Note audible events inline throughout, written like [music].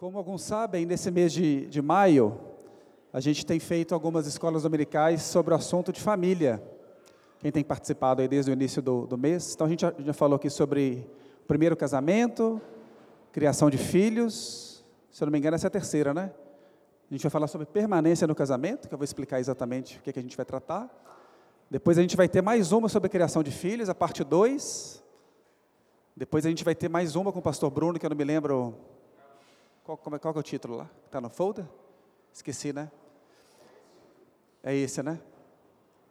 Como alguns sabem, nesse mês de, de maio, a gente tem feito algumas escolas dominicais sobre o assunto de família. Quem tem participado aí desde o início do, do mês. Então, a gente já, já falou aqui sobre o primeiro casamento, criação de filhos. Se eu não me engano, essa é a terceira, né? A gente vai falar sobre permanência no casamento, que eu vou explicar exatamente o que, é que a gente vai tratar. Depois a gente vai ter mais uma sobre criação de filhos, a parte 2. Depois a gente vai ter mais uma com o pastor Bruno, que eu não me lembro. Qual, qual, qual é o título lá? Está no folder? Esqueci, né? É esse, né?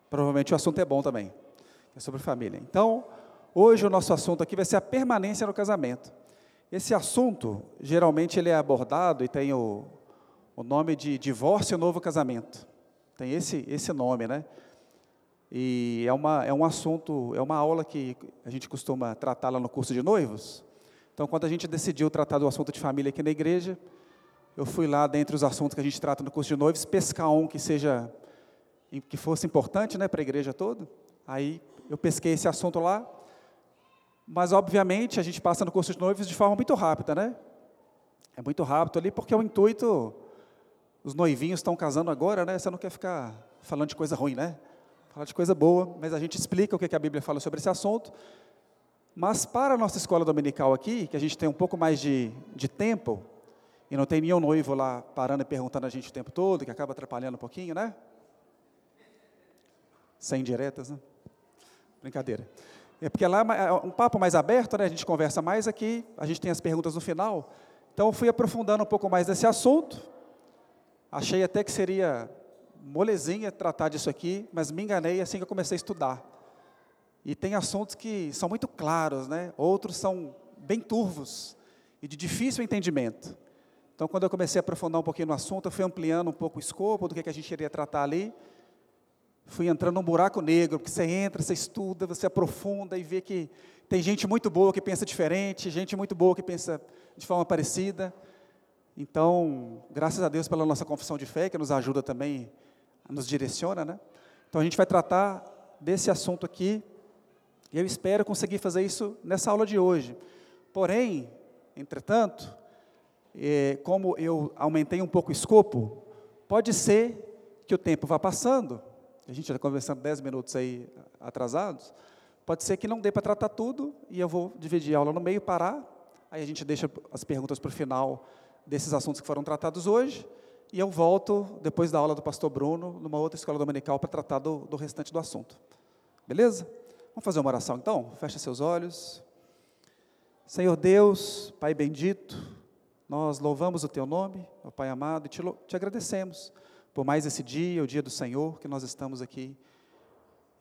Provavelmente o assunto é bom também. É sobre família. Então, hoje o nosso assunto aqui vai ser a permanência no casamento. Esse assunto, geralmente, ele é abordado e tem o, o nome de divórcio e novo casamento. Tem esse, esse nome, né? E é, uma, é um assunto, é uma aula que a gente costuma tratar lá no curso de noivos. Então, quando a gente decidiu tratar do assunto de família aqui na igreja, eu fui lá, dentre os assuntos que a gente trata no curso de noivos, pescar um que seja, que fosse importante né, para a igreja toda. Aí eu pesquei esse assunto lá, mas obviamente a gente passa no curso de noivos de forma muito rápida, né? É muito rápido ali, porque o intuito os noivinhos estão casando agora, né? Você não quer ficar falando de coisa ruim, né? Fala de coisa boa, mas a gente explica o que a Bíblia fala sobre esse assunto. Mas para a nossa escola dominical aqui, que a gente tem um pouco mais de, de tempo, e não tem nenhum noivo lá parando e perguntando a gente o tempo todo, que acaba atrapalhando um pouquinho, né? Sem diretas, né? Brincadeira. É porque lá é um papo mais aberto, né? A gente conversa mais aqui, a gente tem as perguntas no final. Então fui aprofundando um pouco mais desse assunto, Achei até que seria molezinha tratar disso aqui, mas me enganei assim que eu comecei a estudar. E tem assuntos que são muito claros, né? outros são bem turvos e de difícil entendimento. Então, quando eu comecei a aprofundar um pouquinho no assunto, eu fui ampliando um pouco o escopo do que, a gente iria tratar ali. Fui entrando num buraco negro, porque você entra, você estuda, você aprofunda e vê que tem gente muito boa que pensa diferente, gente muito boa que pensa de forma parecida. Então, graças a Deus pela nossa confissão de fé, que nos ajuda também, nos direciona, né? Então, a gente vai tratar desse assunto aqui, e eu espero conseguir fazer isso nessa aula de hoje. Porém, entretanto, é, como eu aumentei um pouco o escopo, pode ser que o tempo vá passando, a gente está conversando 10 minutos aí atrasados, pode ser que não dê para tratar tudo, e eu vou dividir a aula no meio, parar, aí a gente deixa as perguntas para o final, desses assuntos que foram tratados hoje, e eu volto, depois da aula do pastor Bruno, numa outra escola dominical, para tratar do, do restante do assunto. Beleza? Vamos fazer uma oração então? Fecha seus olhos. Senhor Deus, Pai bendito, nós louvamos o Teu nome, ó Pai amado, e te, te agradecemos por mais esse dia, o dia do Senhor, que nós estamos aqui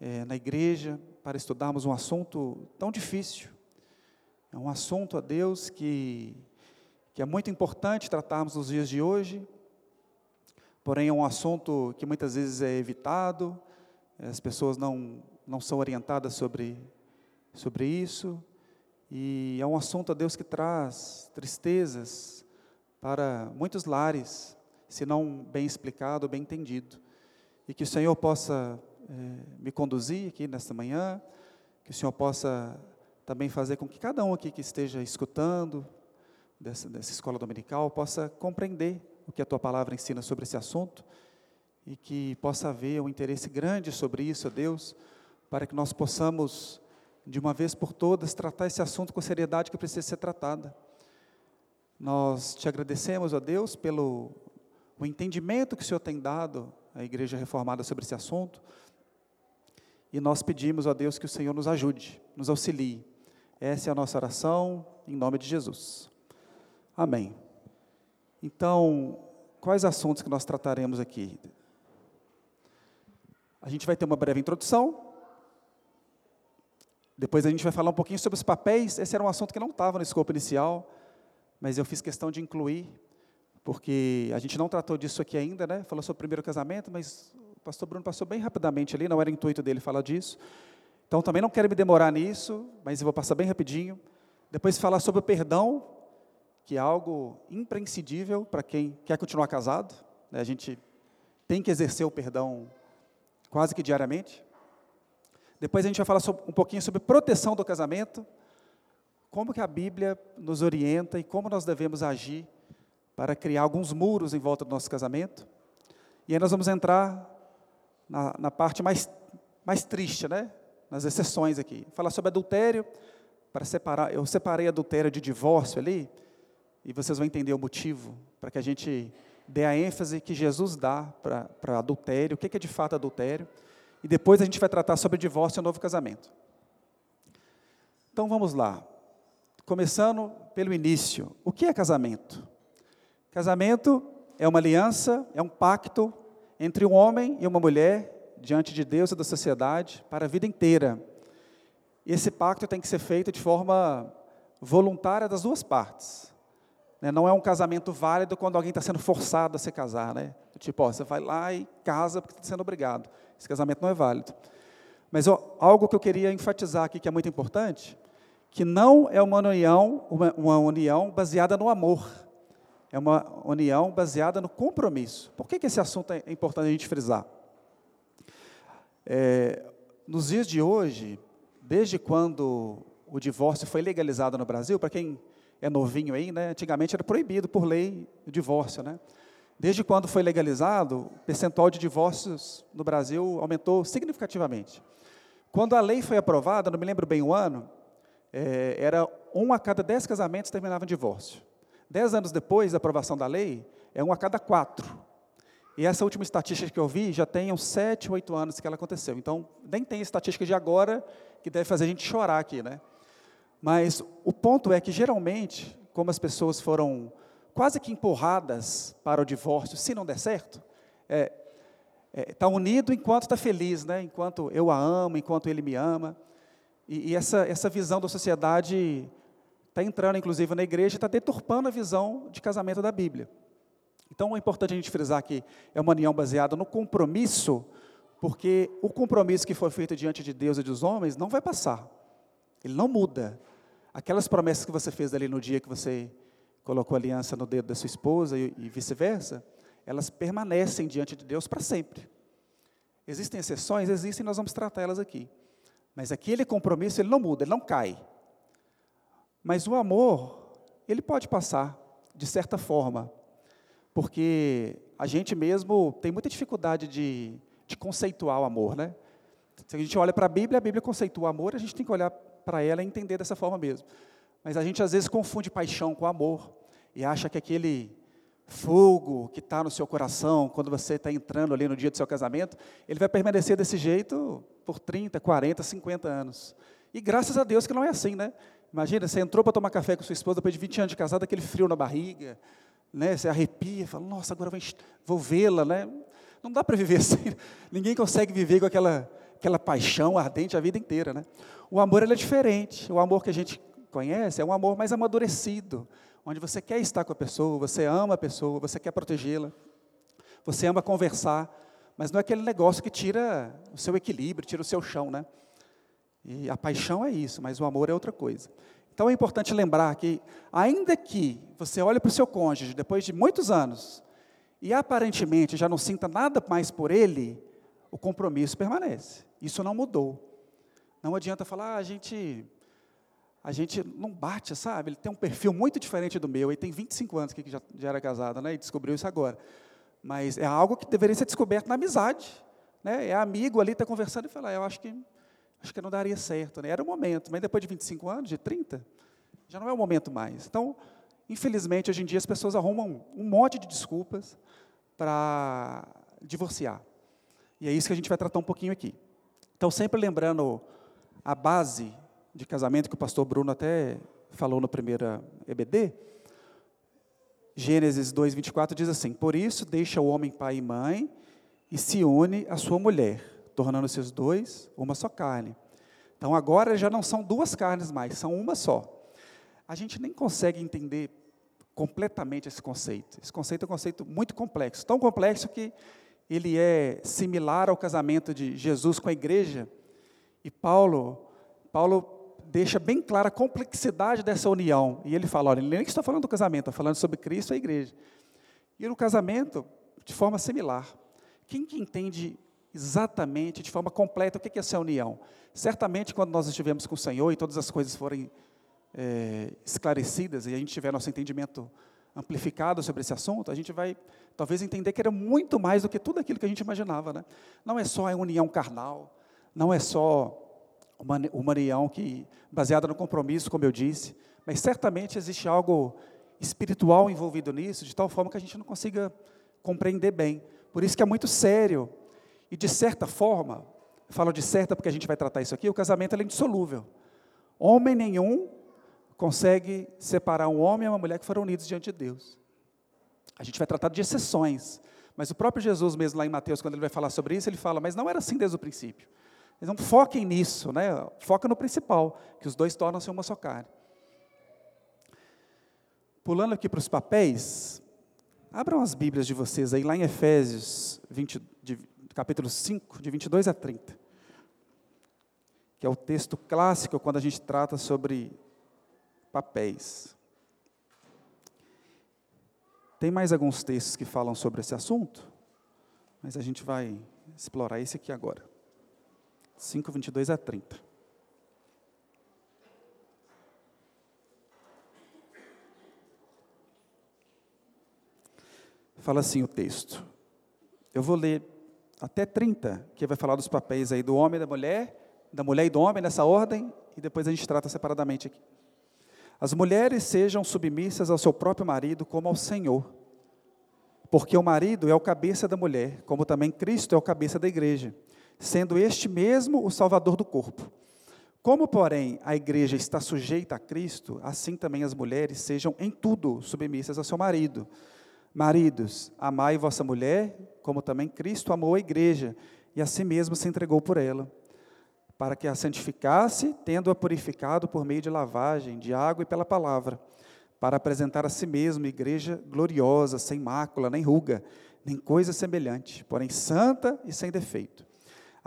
é, na igreja para estudarmos um assunto tão difícil. É um assunto, a Deus, que que é muito importante tratarmos nos dias de hoje, porém é um assunto que muitas vezes é evitado, as pessoas não, não são orientadas sobre, sobre isso, e é um assunto a Deus que traz tristezas para muitos lares, se não bem explicado, bem entendido. E que o Senhor possa é, me conduzir aqui nesta manhã, que o Senhor possa também fazer com que cada um aqui que esteja escutando, dessa, dessa escola dominical possa compreender o que a tua palavra ensina sobre esse assunto e que possa haver um interesse grande sobre isso, Deus, para que nós possamos, de uma vez por todas, tratar esse assunto com a seriedade que precisa ser tratada. Nós te agradecemos, ó Deus, pelo o entendimento que o Senhor tem dado à Igreja Reformada sobre esse assunto. E nós pedimos, ó Deus, que o Senhor nos ajude, nos auxilie. Essa é a nossa oração, em nome de Jesus. Amém. Então, quais assuntos que nós trataremos aqui? A gente vai ter uma breve introdução. Depois a gente vai falar um pouquinho sobre os papéis. Esse era um assunto que não estava no escopo inicial, mas eu fiz questão de incluir, porque a gente não tratou disso aqui ainda, né? Falou sobre o primeiro casamento, mas o pastor Bruno passou bem rapidamente ali, não era intuito dele falar disso. Então também não quero me demorar nisso, mas eu vou passar bem rapidinho. Depois falar sobre o perdão, que é algo imprescindível para quem quer continuar casado. Né? A gente tem que exercer o perdão quase que diariamente. Depois a gente vai falar um pouquinho sobre proteção do casamento, como que a Bíblia nos orienta e como nós devemos agir para criar alguns muros em volta do nosso casamento. E aí nós vamos entrar na, na parte mais, mais triste, né? Nas exceções aqui. Falar sobre adultério, para separar, eu separei adultério de divórcio ali, e vocês vão entender o motivo, para que a gente dê a ênfase que Jesus dá para adultério, o que é de fato adultério, e depois a gente vai tratar sobre divórcio e novo casamento. Então vamos lá. Começando pelo início. O que é casamento? Casamento é uma aliança, é um pacto entre um homem e uma mulher diante de Deus e da sociedade para a vida inteira. Esse pacto tem que ser feito de forma voluntária das duas partes. Né? Não é um casamento válido quando alguém está sendo forçado a se casar. Né? Tipo, ó, você vai lá e casa porque está sendo obrigado. Esse casamento não é válido. Mas ó, algo que eu queria enfatizar aqui que é muito importante, que não é uma união, uma, uma união baseada no amor é uma união baseada no compromisso. Por que, que esse assunto é importante a gente frisar? É, nos dias de hoje, desde quando o divórcio foi legalizado no Brasil, para quem é novinho aí, né, antigamente era proibido por lei o divórcio, né? Desde quando foi legalizado, o percentual de divórcios no Brasil aumentou significativamente. Quando a lei foi aprovada, não me lembro bem o ano, é, era um a cada dez casamentos terminavam em divórcio. Dez anos depois da aprovação da lei, é um a cada quatro. E essa última estatística que eu vi já tem uns sete, oito anos que ela aconteceu. Então, nem tem estatística de agora que deve fazer a gente chorar aqui, né? Mas o ponto é que, geralmente, como as pessoas foram quase que empurradas para o divórcio, se não der certo, está é, é, tá unido enquanto está feliz, né? enquanto eu a amo, enquanto ele me ama. E, e essa, essa visão da sociedade está entrando, inclusive, na igreja está deturpando a visão de casamento da Bíblia. Então, é importante a gente frisar que é uma união baseada no compromisso, porque o compromisso que foi feito diante de Deus e dos homens não vai passar. Ele não muda. Aquelas promessas que você fez ali no dia que você colocou aliança no dedo da sua esposa e, e vice-versa, elas permanecem diante de Deus para sempre. Existem exceções? Existem, nós vamos tratar elas aqui. Mas aquele compromisso, ele não muda, ele não cai. Mas o amor, ele pode passar, de certa forma, porque a gente mesmo tem muita dificuldade de, de conceituar o amor, né? Se a gente olha para a Bíblia, a Bíblia conceitua o amor, a gente tem que olhar para ela e entender dessa forma mesmo. Mas a gente às vezes confunde paixão com amor e acha que aquele fogo que está no seu coração quando você está entrando ali no dia do seu casamento, ele vai permanecer desse jeito por 30, 40, 50 anos. E graças a Deus que não é assim, né? Imagina, você entrou para tomar café com sua esposa depois de 20 anos de casado, aquele frio na barriga, né? Você arrepia, fala, nossa, agora vou vê-la, né? Não dá para viver [laughs] assim. Ninguém consegue viver com aquela, aquela paixão ardente a vida inteira, né? O amor é diferente. O amor que a gente conhece é um amor mais amadurecido, onde você quer estar com a pessoa, você ama a pessoa, você quer protegê-la, você ama conversar, mas não é aquele negócio que tira o seu equilíbrio, tira o seu chão, né? E a paixão é isso, mas o amor é outra coisa. Então é importante lembrar que, ainda que você olhe para o seu cônjuge depois de muitos anos e aparentemente já não sinta nada mais por ele, o compromisso permanece. Isso não mudou. Não adianta falar, ah, a gente a gente não bate, sabe? Ele tem um perfil muito diferente do meu. Ele tem 25 anos que já, já era casado, né? E descobriu isso agora. Mas é algo que deveria ser descoberto na amizade, né? É amigo ali, está conversando e fala, ah, eu acho que acho que não daria certo. Né? Era o momento, mas depois de 25 anos, de 30, já não é o momento mais. Então, infelizmente, hoje em dia as pessoas arrumam um monte de desculpas para divorciar. E é isso que a gente vai tratar um pouquinho aqui. Então, sempre lembrando a base de casamento que o pastor Bruno até falou no primeiro EBD, Gênesis 2, 24 diz assim: Por isso deixa o homem pai e mãe e se une à sua mulher, tornando-se os dois uma só carne. Então agora já não são duas carnes mais, são uma só. A gente nem consegue entender completamente esse conceito. Esse conceito é um conceito muito complexo, tão complexo que ele é similar ao casamento de Jesus com a igreja. E Paulo, Paulo deixa bem clara a complexidade dessa união. E ele fala, olha, ele nem está falando do casamento, está falando sobre Cristo e a igreja. E no casamento, de forma similar. Quem que entende exatamente, de forma completa, o que é essa união. Certamente, quando nós estivermos com o Senhor e todas as coisas forem é, esclarecidas e a gente tiver nosso entendimento amplificado sobre esse assunto, a gente vai talvez entender que era muito mais do que tudo aquilo que a gente imaginava. Né? Não é só a união carnal, não é só uma, união que, baseada no compromisso, como eu disse, mas certamente existe algo espiritual envolvido nisso, de tal forma que a gente não consiga compreender bem. Por isso que é muito sério. E de certa forma, falo de certa porque a gente vai tratar isso aqui, o casamento é indissolúvel. Homem nenhum consegue separar um homem e uma mulher que foram unidos diante de Deus. A gente vai tratar de exceções, mas o próprio Jesus mesmo lá em Mateus, quando ele vai falar sobre isso, ele fala, mas não era assim desde o princípio. Então foquem nisso, né? foca no principal, que os dois tornam-se uma só carne. Pulando aqui para os papéis, abram as Bíblias de vocês aí, lá em Efésios 20, de, capítulo 5, de 22 a 30, que é o texto clássico quando a gente trata sobre papéis. Tem mais alguns textos que falam sobre esse assunto, mas a gente vai explorar esse aqui agora. 5, 22 a 30. Fala assim o texto. Eu vou ler até 30, que vai falar dos papéis aí do homem e da mulher, da mulher e do homem nessa ordem, e depois a gente trata separadamente aqui. As mulheres sejam submissas ao seu próprio marido como ao Senhor. Porque o marido é o cabeça da mulher, como também Cristo é o cabeça da igreja, sendo este mesmo o salvador do corpo. Como, porém, a igreja está sujeita a Cristo, assim também as mulheres sejam em tudo submissas ao seu marido. Maridos, amai vossa mulher, como também Cristo amou a igreja e a si mesmo se entregou por ela para que a santificasse, tendo-a purificado por meio de lavagem, de água e pela palavra, para apresentar a si mesmo igreja gloriosa, sem mácula, nem ruga, nem coisa semelhante, porém santa e sem defeito.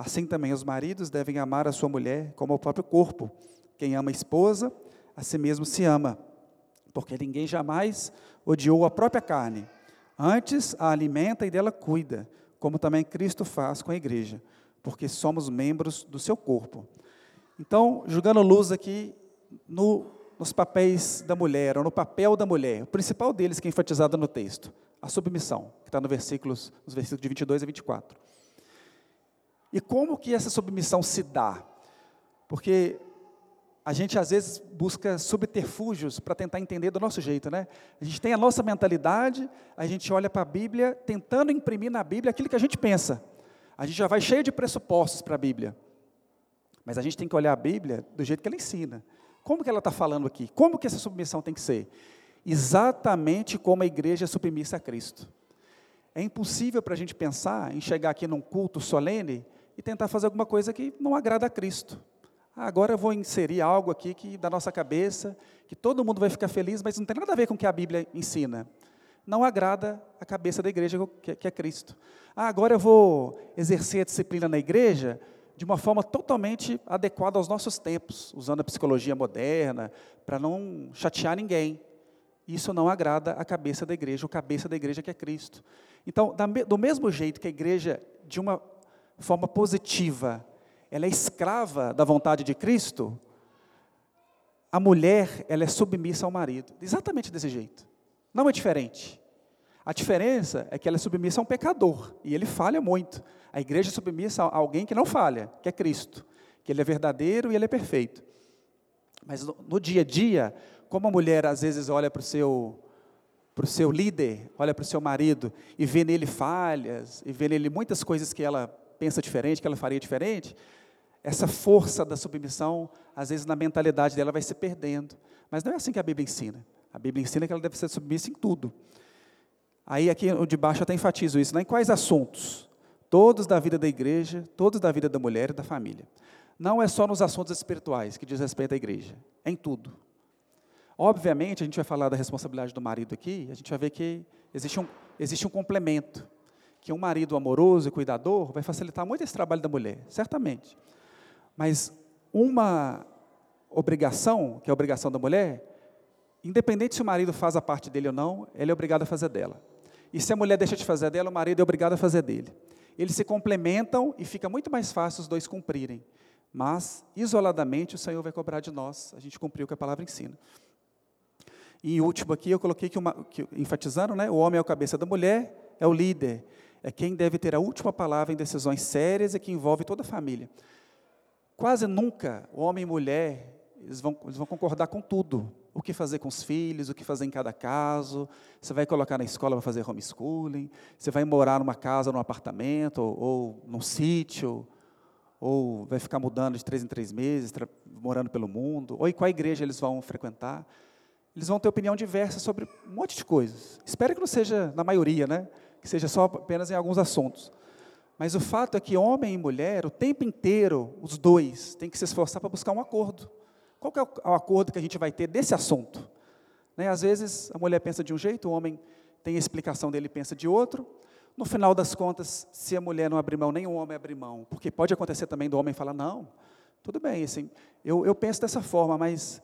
Assim também os maridos devem amar a sua mulher como ao próprio corpo. Quem ama a esposa, a si mesmo se ama, porque ninguém jamais odiou a própria carne. Antes a alimenta e dela cuida, como também Cristo faz com a igreja porque somos membros do seu corpo. Então, jogando luz aqui no, nos papéis da mulher, ou no papel da mulher, o principal deles que é enfatizado no texto, a submissão, que está no versículos, nos versículos de 22 a 24. E como que essa submissão se dá? Porque a gente às vezes busca subterfúgios para tentar entender do nosso jeito, né? A gente tem a nossa mentalidade, a gente olha para a Bíblia, tentando imprimir na Bíblia aquilo que a gente pensa. A gente já vai cheio de pressupostos para a Bíblia. Mas a gente tem que olhar a Bíblia do jeito que ela ensina. Como que ela está falando aqui? Como que essa submissão tem que ser? Exatamente como a igreja é submissa a Cristo. É impossível para a gente pensar em chegar aqui num culto solene e tentar fazer alguma coisa que não agrada a Cristo. Ah, agora eu vou inserir algo aqui que da nossa cabeça, que todo mundo vai ficar feliz, mas não tem nada a ver com o que a Bíblia ensina não agrada a cabeça da igreja, que é Cristo. Ah, agora eu vou exercer a disciplina na igreja de uma forma totalmente adequada aos nossos tempos, usando a psicologia moderna, para não chatear ninguém. Isso não agrada a cabeça da igreja, o cabeça da igreja que é Cristo. Então, do mesmo jeito que a igreja, de uma forma positiva, ela é escrava da vontade de Cristo, a mulher, ela é submissa ao marido. Exatamente desse jeito. Não é diferente. A diferença é que ela é submissa a um pecador, e ele falha muito. A igreja é submissa a alguém que não falha, que é Cristo, que ele é verdadeiro e ele é perfeito. Mas no, no dia a dia, como a mulher às vezes olha para o seu, para o seu líder, olha para o seu marido e vê nele falhas, e vê nele muitas coisas que ela pensa diferente, que ela faria diferente, essa força da submissão, às vezes na mentalidade dela vai se perdendo. Mas não é assim que a Bíblia ensina. A Bíblia ensina que ela deve ser submissa em tudo. Aí aqui de baixo até enfatizo isso, né? em quais assuntos? Todos da vida da igreja, todos da vida da mulher e da família. Não é só nos assuntos espirituais que diz respeito à igreja, é em tudo. Obviamente, a gente vai falar da responsabilidade do marido aqui, a gente vai ver que existe um, existe um complemento, que um marido amoroso e cuidador vai facilitar muito esse trabalho da mulher, certamente. Mas uma obrigação, que é a obrigação da mulher, Independente se o marido faz a parte dele ou não, ele é obrigado a fazer dela. E se a mulher deixa de fazer dela, o marido é obrigado a fazer dele. Eles se complementam e fica muito mais fácil os dois cumprirem. Mas, isoladamente, o Senhor vai cobrar de nós, a gente cumpriu o que a palavra ensina. E último aqui eu coloquei que, uma, que, enfatizando, né, o homem é o cabeça da mulher, é o líder, é quem deve ter a última palavra em decisões sérias e que envolve toda a família. Quase nunca homem e mulher eles vão, eles vão concordar com tudo. O que fazer com os filhos, o que fazer em cada caso. Você vai colocar na escola para fazer homeschooling. Você vai morar numa casa, num apartamento, ou, ou num sítio. Ou vai ficar mudando de três em três meses, morando pelo mundo. Ou em qual igreja eles vão frequentar. Eles vão ter opinião diversa sobre um monte de coisas. Espero que não seja na maioria, né? Que seja só apenas em alguns assuntos. Mas o fato é que homem e mulher, o tempo inteiro, os dois, têm que se esforçar para buscar um acordo. Qual é o acordo que a gente vai ter desse assunto? Né, às vezes a mulher pensa de um jeito, o homem tem a explicação dele pensa de outro. No final das contas, se a mulher não abrir mão, nem o homem abrir mão, porque pode acontecer também do homem falar, não, tudo bem, assim, eu, eu penso dessa forma, mas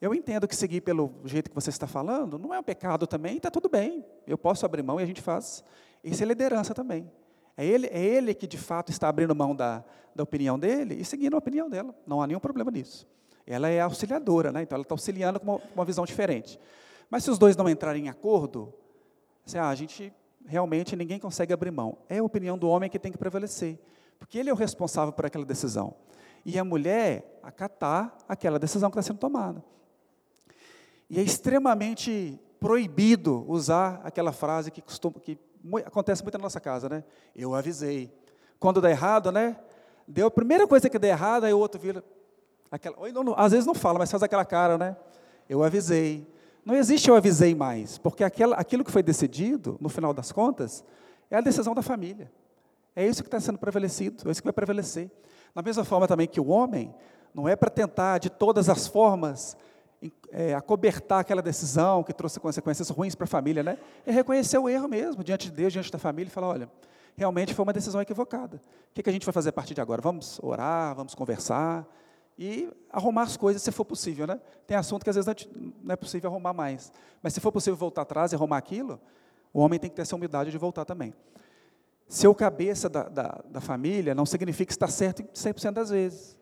eu entendo que seguir pelo jeito que você está falando não é um pecado também, está tudo bem, eu posso abrir mão e a gente faz. Isso é liderança também. É ele, é ele que de fato está abrindo mão da, da opinião dele e seguindo a opinião dela. Não há nenhum problema nisso. Ela é auxiliadora, né? então ela está auxiliando com uma, uma, visão diferente. Mas se os dois não entrarem em acordo, assim, ah, a gente realmente ninguém consegue abrir mão. É a opinião do homem que tem que prevalecer, porque ele é o responsável por aquela decisão. E a mulher acatar aquela decisão que está sendo tomada. E é extremamente proibido usar aquela frase que, costuma, que acontece muito na nossa casa, né? Eu avisei. Quando dá errado, né? Deu a primeira coisa que deu errado, aí o outro vira, Aquela, não, às vezes não fala, mas faz aquela cara, né? Eu avisei. Não existe eu avisei mais, porque aquela, aquilo que foi decidido, no final das contas, é a decisão da família. É isso que está sendo prevalecido, é isso que vai prevalecer. Da mesma forma também que o homem, não é para tentar, de todas as formas, é, acobertar aquela decisão que trouxe consequências ruins para a família, né? É reconhecer o erro mesmo, diante de Deus, diante da família, e falar: olha, realmente foi uma decisão equivocada. O que, que a gente vai fazer a partir de agora? Vamos orar, vamos conversar, e arrumar as coisas se for possível, né? Tem assunto que às vezes não é possível arrumar mais, mas se for possível voltar atrás e arrumar aquilo, o homem tem que ter essa humildade de voltar também. Ser o cabeça da, da, da família não significa estar certo 100% das vezes.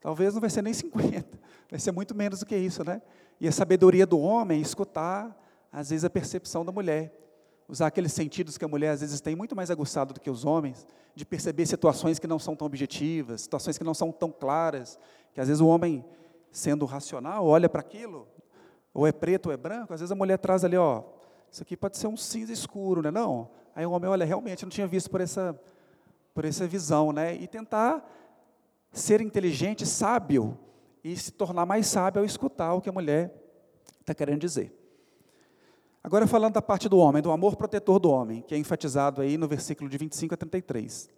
Talvez não vai ser nem 50, vai ser muito menos do que isso, né? E a sabedoria do homem é escutar, às vezes, a percepção da mulher. Usar aqueles sentidos que a mulher às vezes tem muito mais aguçado do que os homens, de perceber situações que não são tão objetivas, situações que não são tão claras, que às vezes o homem, sendo racional, olha para aquilo, ou é preto ou é branco, às vezes a mulher traz ali, ó, isso aqui pode ser um cinza escuro, né? Não. Aí o homem, olha, realmente, não tinha visto por essa, por essa visão, né? E tentar ser inteligente, sábio, e se tornar mais sábio ao escutar o que a mulher está querendo dizer. Agora falando da parte do homem, do amor protetor do homem, que é enfatizado aí no versículo de 25 a 33.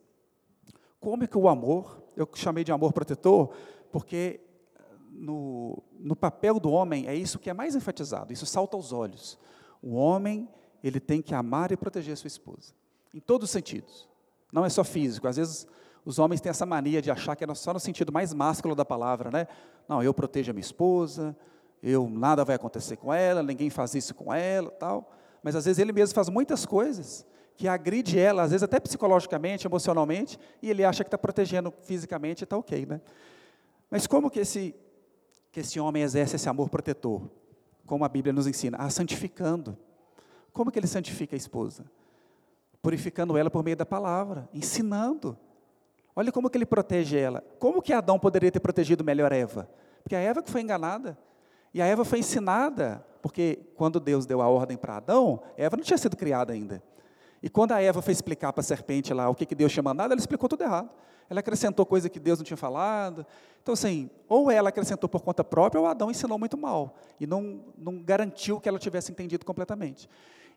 Como é que o amor, eu chamei de amor protetor, porque no, no papel do homem é isso que é mais enfatizado, isso salta aos olhos. O homem, ele tem que amar e proteger sua esposa, em todos os sentidos. Não é só físico, às vezes os homens têm essa mania de achar que é só no sentido mais másculo da palavra, né? Não, eu protejo a minha esposa, eu nada vai acontecer com ela, ninguém faz isso com ela, tal. Mas às vezes ele mesmo faz muitas coisas que agride ela, às vezes até psicologicamente, emocionalmente, e ele acha que está protegendo fisicamente e está ok, né? Mas como que esse que esse homem exerce esse amor protetor? Como a Bíblia nos ensina, a santificando. Como que ele santifica a esposa? Purificando ela por meio da palavra, ensinando. Olha como que ele protege ela. Como que Adão poderia ter protegido melhor Eva? Porque a Eva que foi enganada. E a Eva foi ensinada, porque quando Deus deu a ordem para Adão, Eva não tinha sido criada ainda. E quando a Eva foi explicar para a serpente lá o que, que Deus tinha mandado, ela explicou tudo errado. Ela acrescentou coisa que Deus não tinha falado. Então, assim, ou ela acrescentou por conta própria, ou Adão ensinou muito mal. E não, não garantiu que ela tivesse entendido completamente.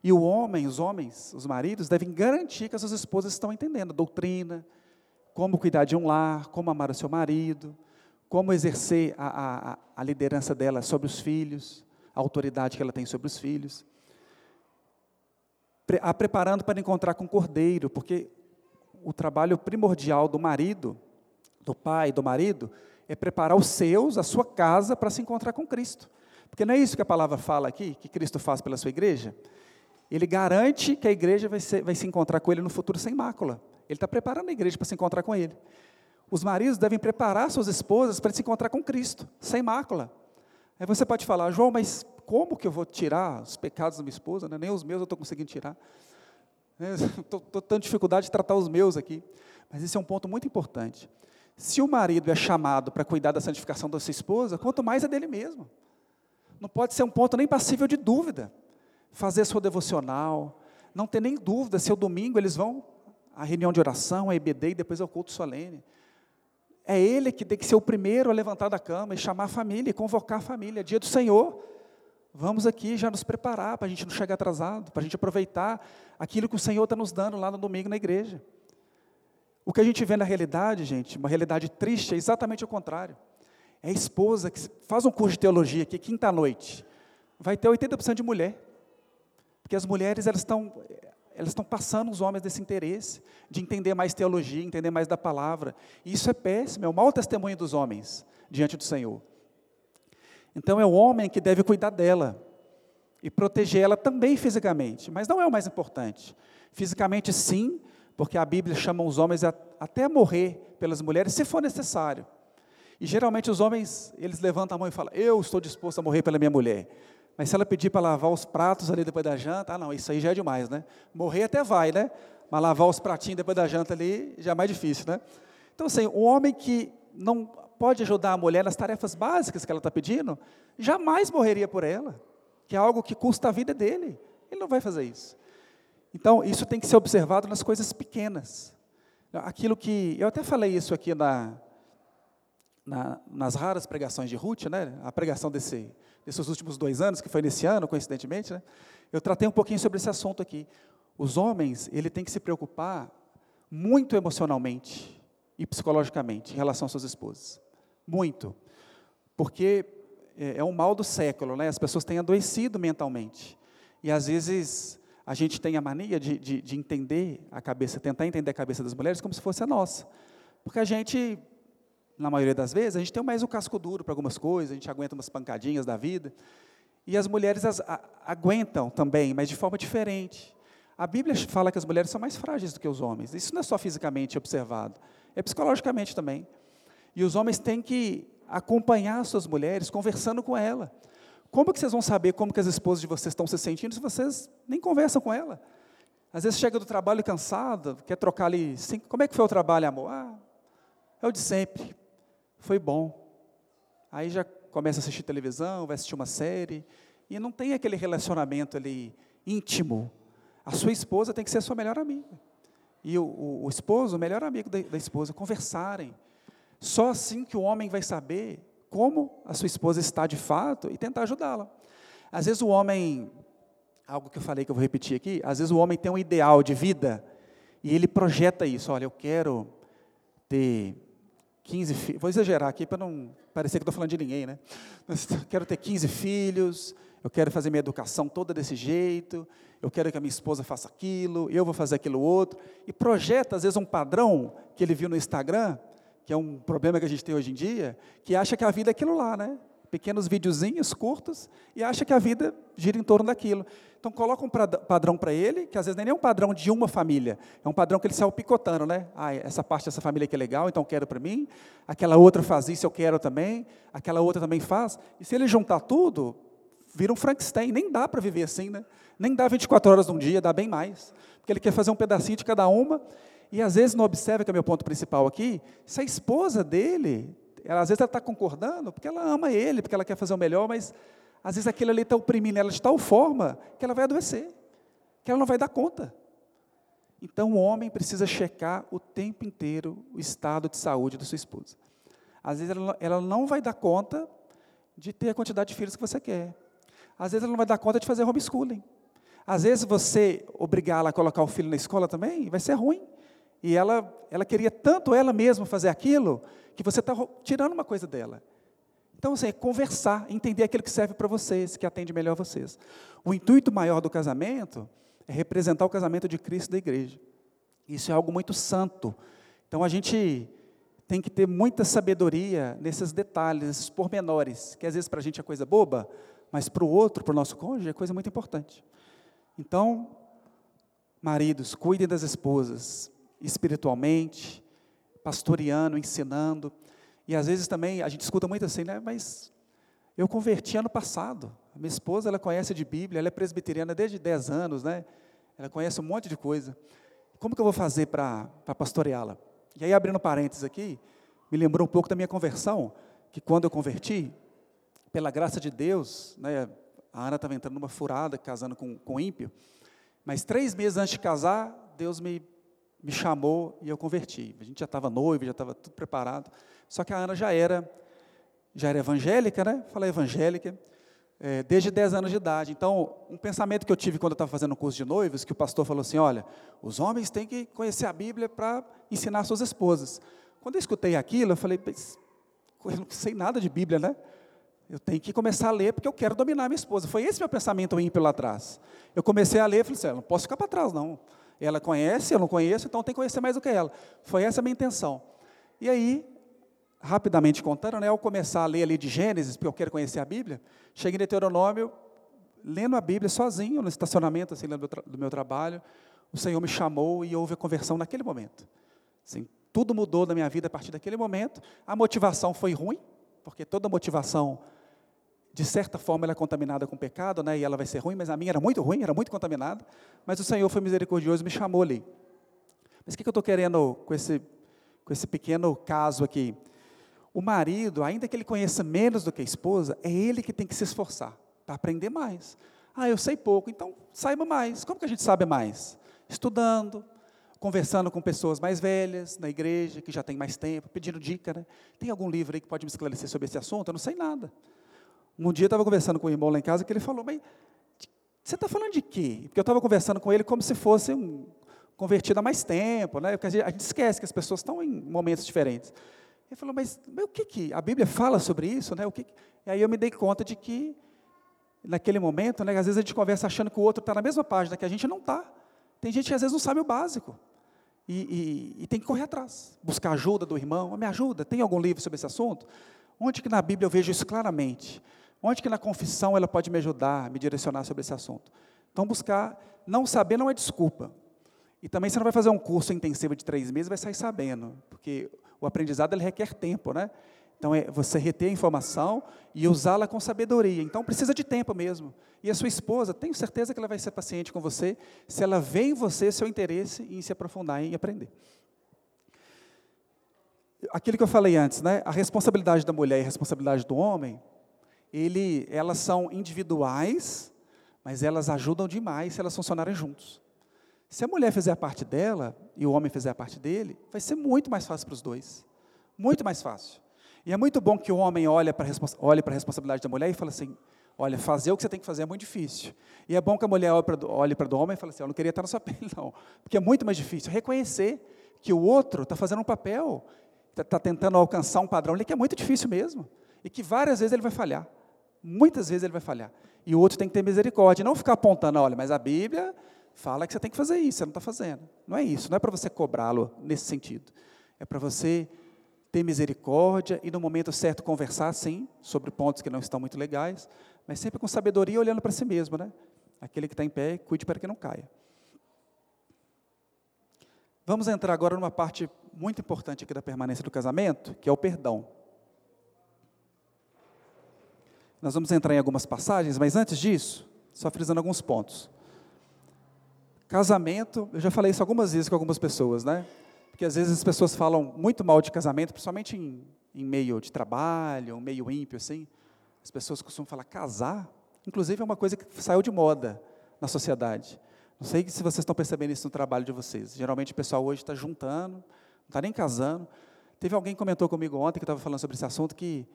E o homem, os homens, os maridos, devem garantir que as suas esposas estão entendendo a doutrina, como cuidar de um lar, como amar o seu marido, como exercer a, a, a liderança dela sobre os filhos, a autoridade que ela tem sobre os filhos. A preparando para encontrar com o cordeiro, porque o trabalho primordial do marido, do pai, do marido, é preparar os seus, a sua casa, para se encontrar com Cristo. Porque não é isso que a palavra fala aqui, que Cristo faz pela sua igreja? Ele garante que a igreja vai, ser, vai se encontrar com ele no futuro sem mácula. Ele está preparando a igreja para se encontrar com ele. Os maridos devem preparar suas esposas para se encontrar com Cristo, sem mácula. Aí você pode falar, João, mas como que eu vou tirar os pecados da minha esposa? Né? Nem os meus eu estou conseguindo tirar. [laughs] Estou tendo dificuldade de tratar os meus aqui. Mas esse é um ponto muito importante. Se o marido é chamado para cuidar da santificação da sua esposa, quanto mais é dele mesmo. Não pode ser um ponto nem passível de dúvida. Fazer sua devocional, não ter nem dúvida se o domingo eles vão à reunião de oração, à EBD e depois ao culto solene. É ele que tem que ser o primeiro a levantar da cama e chamar a família, e convocar a família. Dia do Senhor, vamos aqui já nos preparar para a gente não chegar atrasado, para a gente aproveitar aquilo que o Senhor está nos dando lá no domingo na igreja. O que a gente vê na realidade, gente, uma realidade triste, é exatamente o contrário. É a esposa que faz um curso de teologia aqui, quinta-noite, vai ter 80% de mulher. Porque as mulheres, elas estão elas estão passando os homens desse interesse, de entender mais teologia, entender mais da palavra. E isso é péssimo, é o mau testemunho dos homens diante do Senhor. Então é o homem que deve cuidar dela e proteger ela também fisicamente, mas não é o mais importante. Fisicamente, sim, porque a Bíblia chama os homens a, até a morrer pelas mulheres, se for necessário. E geralmente os homens, eles levantam a mão e falam: Eu estou disposto a morrer pela minha mulher. Mas se ela pedir para lavar os pratos ali depois da janta, ah, não, isso aí já é demais, né? Morrer até vai, né? Mas lavar os pratinhos depois da janta ali já é mais difícil, né? Então, assim, um homem que não pode ajudar a mulher nas tarefas básicas que ela está pedindo, jamais morreria por ela, que é algo que custa a vida dele. Ele não vai fazer isso. Então, isso tem que ser observado nas coisas pequenas. Aquilo que. Eu até falei isso aqui na, na, nas raras pregações de Ruth, né? A pregação desse, desses últimos dois anos, que foi nesse ano, coincidentemente, né? eu tratei um pouquinho sobre esse assunto aqui. Os homens, ele tem que se preocupar muito emocionalmente e psicologicamente em relação às suas esposas. Muito. Porque é, é um mal do século, né? As pessoas têm adoecido mentalmente. E às vezes a gente tem a mania de, de, de entender a cabeça, tentar entender a cabeça das mulheres como se fosse a nossa. Porque a gente na maioria das vezes, a gente tem mais o casco duro para algumas coisas, a gente aguenta umas pancadinhas da vida. E as mulheres as, a, aguentam também, mas de forma diferente. A Bíblia fala que as mulheres são mais frágeis do que os homens. Isso não é só fisicamente observado, é psicologicamente também. E os homens têm que acompanhar as suas mulheres, conversando com ela. Como que vocês vão saber como que as esposas de vocês estão se sentindo se vocês nem conversam com ela? Às vezes chega do trabalho cansado, quer trocar ali, cinco, como é que foi o trabalho, amor? Ah, é o de sempre foi bom. Aí já começa a assistir televisão, vai assistir uma série, e não tem aquele relacionamento ali íntimo. A sua esposa tem que ser a sua melhor amiga. E o, o, o esposo, o melhor amigo da, da esposa, conversarem. Só assim que o homem vai saber como a sua esposa está de fato e tentar ajudá-la. Às vezes o homem, algo que eu falei que eu vou repetir aqui, às vezes o homem tem um ideal de vida e ele projeta isso. Olha, eu quero ter 15 filhos, vou exagerar aqui para não parecer que estou falando de ninguém, né? Mas [laughs] quero ter 15 filhos, eu quero fazer minha educação toda desse jeito, eu quero que a minha esposa faça aquilo, eu vou fazer aquilo outro, e projeta às vezes um padrão que ele viu no Instagram, que é um problema que a gente tem hoje em dia, que acha que a vida é aquilo lá, né? Pequenos videozinhos curtos e acha que a vida gira em torno daquilo. Então coloca um padrão para ele, que às vezes nem é um padrão de uma família, é um padrão que ele saiu picotando, né? Ah, essa parte dessa família aqui é legal, então quero para mim. Aquela outra faz isso, eu quero também. Aquela outra também faz. E se ele juntar tudo, vira um Frankenstein. Nem dá para viver assim, né? Nem dá 24 horas num dia, dá bem mais. Porque ele quer fazer um pedacinho de cada uma. E às vezes não observa, que é o meu ponto principal aqui, se a esposa dele ela, às vezes ela está concordando porque ela ama ele, porque ela quer fazer o melhor, mas às vezes aquilo ali está oprimindo ela de tal forma que ela vai adoecer, que ela não vai dar conta. Então o homem precisa checar o tempo inteiro o estado de saúde da sua esposa. Às vezes ela, ela não vai dar conta de ter a quantidade de filhos que você quer. Às vezes ela não vai dar conta de fazer homeschooling. Às vezes você obrigá-la a colocar o filho na escola também vai ser ruim. E ela, ela queria tanto ela mesma fazer aquilo, que você está tirando uma coisa dela. Então, assim, é conversar, entender aquilo que serve para vocês, que atende melhor vocês. O intuito maior do casamento é representar o casamento de Cristo da igreja. Isso é algo muito santo. Então, a gente tem que ter muita sabedoria nesses detalhes, nesses pormenores, que às vezes para a gente é coisa boba, mas para o outro, para o nosso cônjuge, é coisa muito importante. Então, maridos, cuidem das esposas, espiritualmente, pastoreando, ensinando. E às vezes também a gente escuta muito assim, né? Mas Eu converti ano passado. Minha esposa, ela conhece de Bíblia, ela é presbiteriana desde 10 anos, né? Ela conhece um monte de coisa. Como que eu vou fazer para pastoreá-la? E aí, abrindo parênteses aqui, me lembrou um pouco da minha conversão, que quando eu converti, pela graça de Deus, né, a Ana estava entrando numa furada, casando com, com ímpio, mas três meses antes de casar, Deus me, me chamou e eu converti. A gente já estava noivo, já estava tudo preparado, só que a Ana já era, já era evangélica, né? Falei evangélica, é, desde 10 anos de idade. Então, um pensamento que eu tive quando eu estava fazendo o curso de noivos, que o pastor falou assim, olha, os homens têm que conhecer a Bíblia para ensinar suas esposas. Quando eu escutei aquilo, eu falei, eu não sei nada de Bíblia, né? Eu tenho que começar a ler porque eu quero dominar minha esposa. Foi esse meu pensamento ímpio lá atrás. Eu comecei a ler e falei assim, não posso ficar para trás, não. Ela conhece, eu não conheço, então tem que conhecer mais do que ela. Foi essa a minha intenção. E aí, rapidamente contando, né, ao começar a ler ali de Gênesis, porque eu quero conhecer a Bíblia, cheguei em Deuteronômio, lendo a Bíblia sozinho, no estacionamento assim, do, meu do meu trabalho, o Senhor me chamou e houve a conversão naquele momento. Assim, tudo mudou na minha vida a partir daquele momento. A motivação foi ruim, porque toda motivação, de certa forma, ela é contaminada com pecado, né, e ela vai ser ruim, mas a minha era muito ruim, era muito contaminada, mas o Senhor foi misericordioso e me chamou ali. Mas o que eu estou querendo com esse, com esse pequeno caso aqui? O marido, ainda que ele conheça menos do que a esposa, é ele que tem que se esforçar para aprender mais. Ah, eu sei pouco, então saiba mais. Como que a gente sabe mais? Estudando, conversando com pessoas mais velhas na igreja, que já tem mais tempo, pedindo dica, né? Tem algum livro aí que pode me esclarecer sobre esse assunto? Eu não sei nada. Um dia eu estava conversando com o irmão lá em casa que ele falou, mas você está falando de quê? Porque eu estava conversando com ele como se fosse um convertido há mais tempo, né? Porque a gente esquece que as pessoas estão em momentos diferentes. Ele falou, mas, mas o que que, a Bíblia fala sobre isso, né? O que, e aí eu me dei conta de que, naquele momento, né, às vezes a gente conversa achando que o outro está na mesma página que a gente não está. Tem gente que às vezes não sabe o básico. E, e, e, tem que correr atrás, buscar ajuda do irmão, me ajuda, tem algum livro sobre esse assunto? Onde que na Bíblia eu vejo isso claramente? Onde que na confissão ela pode me ajudar, me direcionar sobre esse assunto? Então buscar, não saber não é desculpa. E também você não vai fazer um curso intensivo de três meses e vai sair sabendo, porque o aprendizado ele requer tempo, né? Então é você reter a informação e usá-la com sabedoria. Então precisa de tempo mesmo. E a sua esposa, tenho certeza que ela vai ser paciente com você, se ela vê em você seu interesse em se aprofundar em aprender. Aquilo que eu falei antes, né? A responsabilidade da mulher e a responsabilidade do homem, ele, elas são individuais, mas elas ajudam demais se elas funcionarem juntos. Se a mulher fizer a parte dela e o homem fizer a parte dele, vai ser muito mais fácil para os dois. Muito mais fácil. E é muito bom que o homem olhe para a responsabilidade da mulher e fale assim: olha, fazer o que você tem que fazer é muito difícil. E é bom que a mulher olhe para o homem e fale assim: eu não queria estar na sua [laughs] pele, não. Porque é muito mais difícil. Reconhecer que o outro está fazendo um papel, está tá tentando alcançar um padrão ali que é muito difícil mesmo. E que várias vezes ele vai falhar. Muitas vezes ele vai falhar. E o outro tem que ter misericórdia. Não ficar apontando: olha, mas a Bíblia fala que você tem que fazer isso, você não está fazendo. Não é isso, não é para você cobrá-lo nesse sentido. É para você ter misericórdia e no momento certo conversar, sim, sobre pontos que não estão muito legais, mas sempre com sabedoria olhando para si mesmo, né? Aquele que está em pé, cuide para que não caia. Vamos entrar agora numa parte muito importante aqui da permanência do casamento, que é o perdão. Nós vamos entrar em algumas passagens, mas antes disso, só frisando alguns pontos. Casamento, eu já falei isso algumas vezes com algumas pessoas, né? Porque às vezes as pessoas falam muito mal de casamento, principalmente em, em meio de trabalho, meio ímpio, assim. As pessoas costumam falar casar. Inclusive é uma coisa que saiu de moda na sociedade. Não sei se vocês estão percebendo isso no trabalho de vocês. Geralmente o pessoal hoje está juntando, não está nem casando. Teve alguém que comentou comigo ontem que estava falando sobre esse assunto que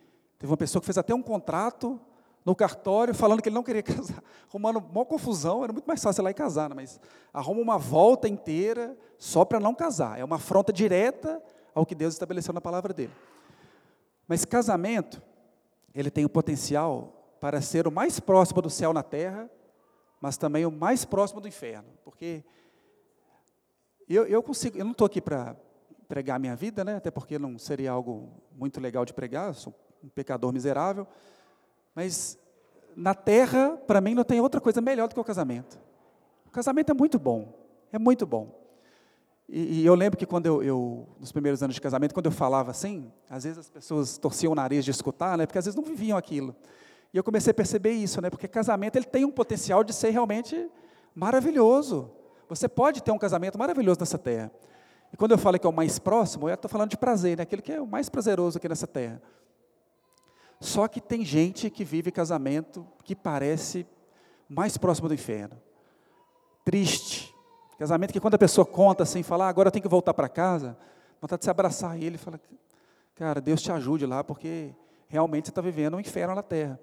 teve uma pessoa que fez até um contrato no cartório falando que ele não queria [laughs] casar, arrumando uma confusão, era muito mais fácil ir lá e casar, né? mas arruma uma volta inteira só para não casar. É uma afronta direta ao que Deus estabeleceu na palavra dele. Mas casamento, ele tem o potencial para ser o mais próximo do céu na terra, mas também o mais próximo do inferno, porque eu, eu consigo, eu não estou aqui para pregar a minha vida, né? até porque não seria algo muito legal de pregar, eu sou um pecador miserável, mas na terra, para mim, não tem outra coisa melhor do que o casamento. O casamento é muito bom, é muito bom. E, e eu lembro que quando eu, eu, nos primeiros anos de casamento, quando eu falava assim, às vezes as pessoas torciam o nariz de escutar, né, porque às vezes não viviam aquilo. E eu comecei a perceber isso, né? Porque casamento ele tem um potencial de ser realmente maravilhoso. Você pode ter um casamento maravilhoso nessa terra. E quando eu falo que é o mais próximo, eu estou falando de prazer, né? aquilo que é o mais prazeroso aqui nessa terra. Só que tem gente que vive casamento que parece mais próximo do inferno. Triste. Casamento que quando a pessoa conta assim, fala, ah, agora eu tenho que voltar para casa, vontade de se abraçar ele e fala, cara, Deus te ajude lá, porque realmente você está vivendo um inferno na terra.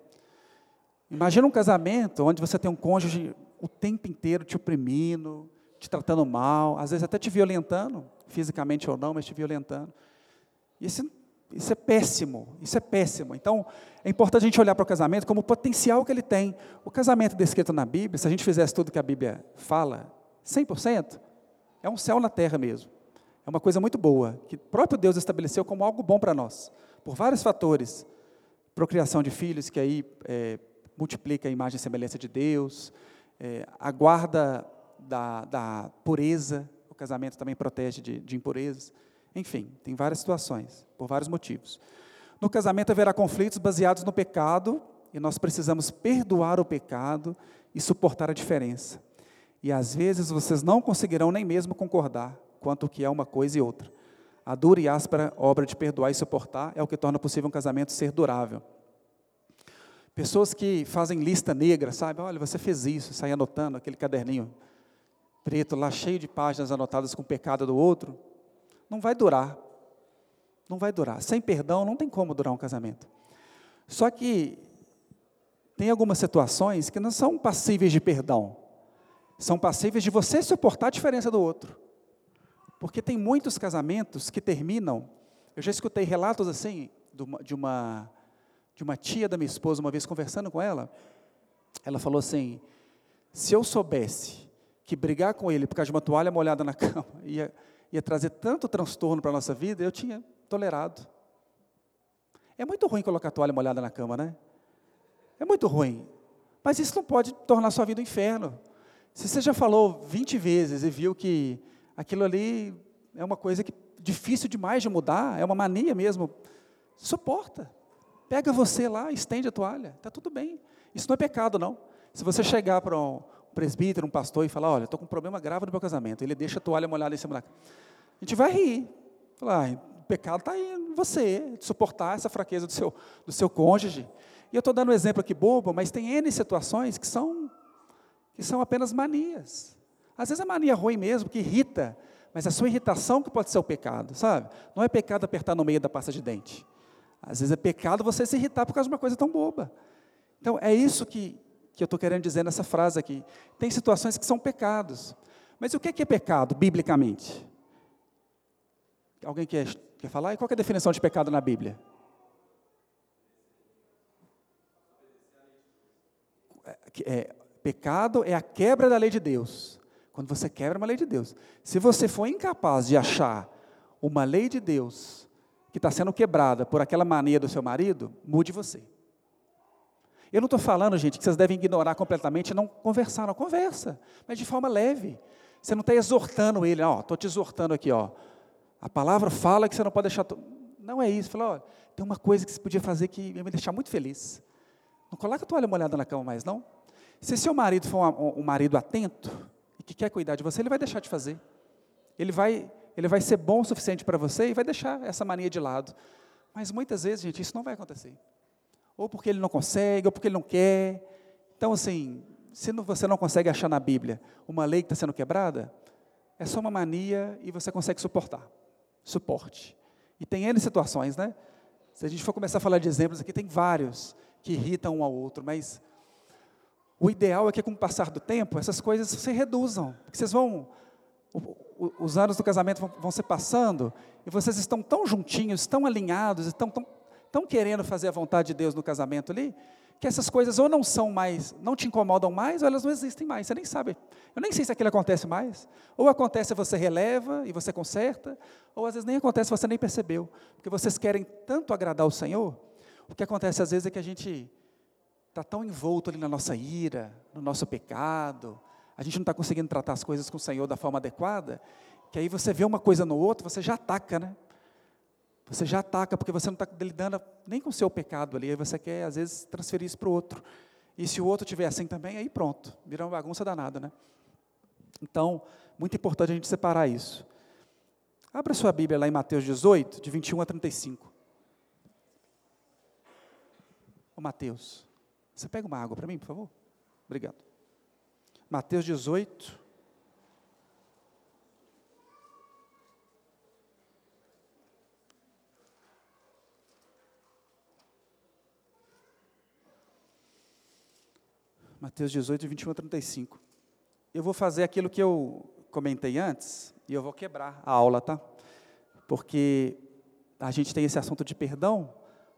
Imagina um casamento onde você tem um cônjuge o tempo inteiro te oprimindo, te tratando mal, às vezes até te violentando, fisicamente ou não, mas te violentando. Isso, isso é péssimo, isso é péssimo. Então, é importante a gente olhar para o casamento como o potencial que ele tem. O casamento descrito na Bíblia, se a gente fizesse tudo que a Bíblia fala, 100%, é um céu na terra mesmo. É uma coisa muito boa, que o próprio Deus estabeleceu como algo bom para nós, por vários fatores. Procriação de filhos, que aí é, multiplica a imagem e semelhança de Deus, é, a guarda da, da, pureza, o casamento também protege de, de impurezas. Enfim, tem várias situações, por vários motivos. No casamento haverá conflitos baseados no pecado, e nós precisamos perdoar o pecado e suportar a diferença. E às vezes vocês não conseguirão nem mesmo concordar quanto que é uma coisa e outra. A dura e áspera obra de perdoar e suportar é o que torna possível um casamento ser durável. Pessoas que fazem lista negra, sabe? Olha, você fez isso, sai anotando aquele caderninho preto lá cheio de páginas anotadas com o pecado do outro. Não vai durar. Não vai durar. Sem perdão não tem como durar um casamento. Só que tem algumas situações que não são passíveis de perdão. São passíveis de você suportar a diferença do outro. Porque tem muitos casamentos que terminam. Eu já escutei relatos assim, de uma de uma tia da minha esposa, uma vez conversando com ela, ela falou assim: se eu soubesse que brigar com ele por causa de uma toalha molhada na [laughs] cama ia, ia trazer tanto transtorno para a nossa vida, eu tinha tolerado. É muito ruim colocar toalha molhada na cama, né? É muito ruim. Mas isso não pode tornar sua vida um inferno. Se você já falou 20 vezes e viu que aquilo ali é uma coisa que difícil demais de mudar, é uma mania mesmo, suporta. Pega você lá, estende a toalha, está tudo bem. Isso não é pecado, não. Se você chegar para um presbítero, um pastor e falar, olha, estou com um problema grave no meu casamento, ele deixa a toalha molhada em cima da a gente vai rir. Falar, o pecado está em você, de suportar essa fraqueza do seu, do seu cônjuge. E eu estou dando um exemplo aqui bobo, mas tem N situações que são, que são apenas manias. Às vezes é mania ruim mesmo, que irrita, mas a sua irritação que pode ser o pecado, sabe? Não é pecado apertar no meio da pasta de dente. Às vezes é pecado você se irritar por causa de uma coisa tão boba. Então, é isso que, que eu estou querendo dizer nessa frase aqui. Tem situações que são pecados. Mas o que é pecado, biblicamente? Alguém quer, quer falar? E qual é a definição de pecado na Bíblia? É, é, pecado é a quebra da lei de Deus. Quando você quebra uma lei de Deus. Se você for incapaz de achar uma lei de Deus que está sendo quebrada por aquela mania do seu marido, mude você. Eu não estou falando, gente, que vocês devem ignorar completamente e não conversar, não conversa, mas de forma leve. Você não está exortando ele, ó, estou te exortando aqui, ó. A palavra fala que você não pode deixar. Não é isso. Fala, ó, tem uma coisa que você podia fazer que ia me deixar muito feliz. Não coloca a toalha molhada na cama mais, não. Se seu marido for um, um marido atento e que quer cuidar de você, ele vai deixar de fazer. Ele vai ele vai ser bom o suficiente para você e vai deixar essa mania de lado. Mas muitas vezes, gente, isso não vai acontecer. Ou porque ele não consegue, ou porque ele não quer. Então, assim, se você não consegue achar na Bíblia uma lei que está sendo quebrada, é só uma mania e você consegue suportar. Suporte. E tem N situações, né? Se a gente for começar a falar de exemplos aqui, tem vários que irritam um ao outro, mas o ideal é que com o passar do tempo, essas coisas se reduzam. Porque vocês vão os anos do casamento vão, se passando e vocês estão tão juntinhos, tão alinhados, estão tão, tão querendo fazer a vontade de Deus no casamento ali, que essas coisas ou não são mais, não te incomodam mais, ou elas não existem mais, você nem sabe. Eu nem sei se aquilo acontece mais. Ou acontece você releva e você conserta, ou às vezes nem acontece você nem percebeu. Porque vocês querem tanto agradar o Senhor, o que acontece às vezes é que a gente está tão envolto ali na nossa ira, no nosso pecado, a gente não está conseguindo tratar as coisas com o Senhor da forma adequada, que aí você vê uma coisa no outro, você já ataca, né? Você já ataca porque você não está lidando nem com o seu pecado ali, aí você quer, às vezes, transferir isso para o outro. E se o outro tiver assim também, aí pronto, vira uma bagunça danada, né? Então, muito importante a gente separar isso. Abra sua Bíblia lá em Mateus 18, de 21 a 35. Ô Mateus, você pega uma água para mim, por favor? Obrigado. Mateus 18, Mateus 18, 21 a 35. Eu vou fazer aquilo que eu comentei antes, e eu vou quebrar a aula, tá? Porque a gente tem esse assunto de perdão,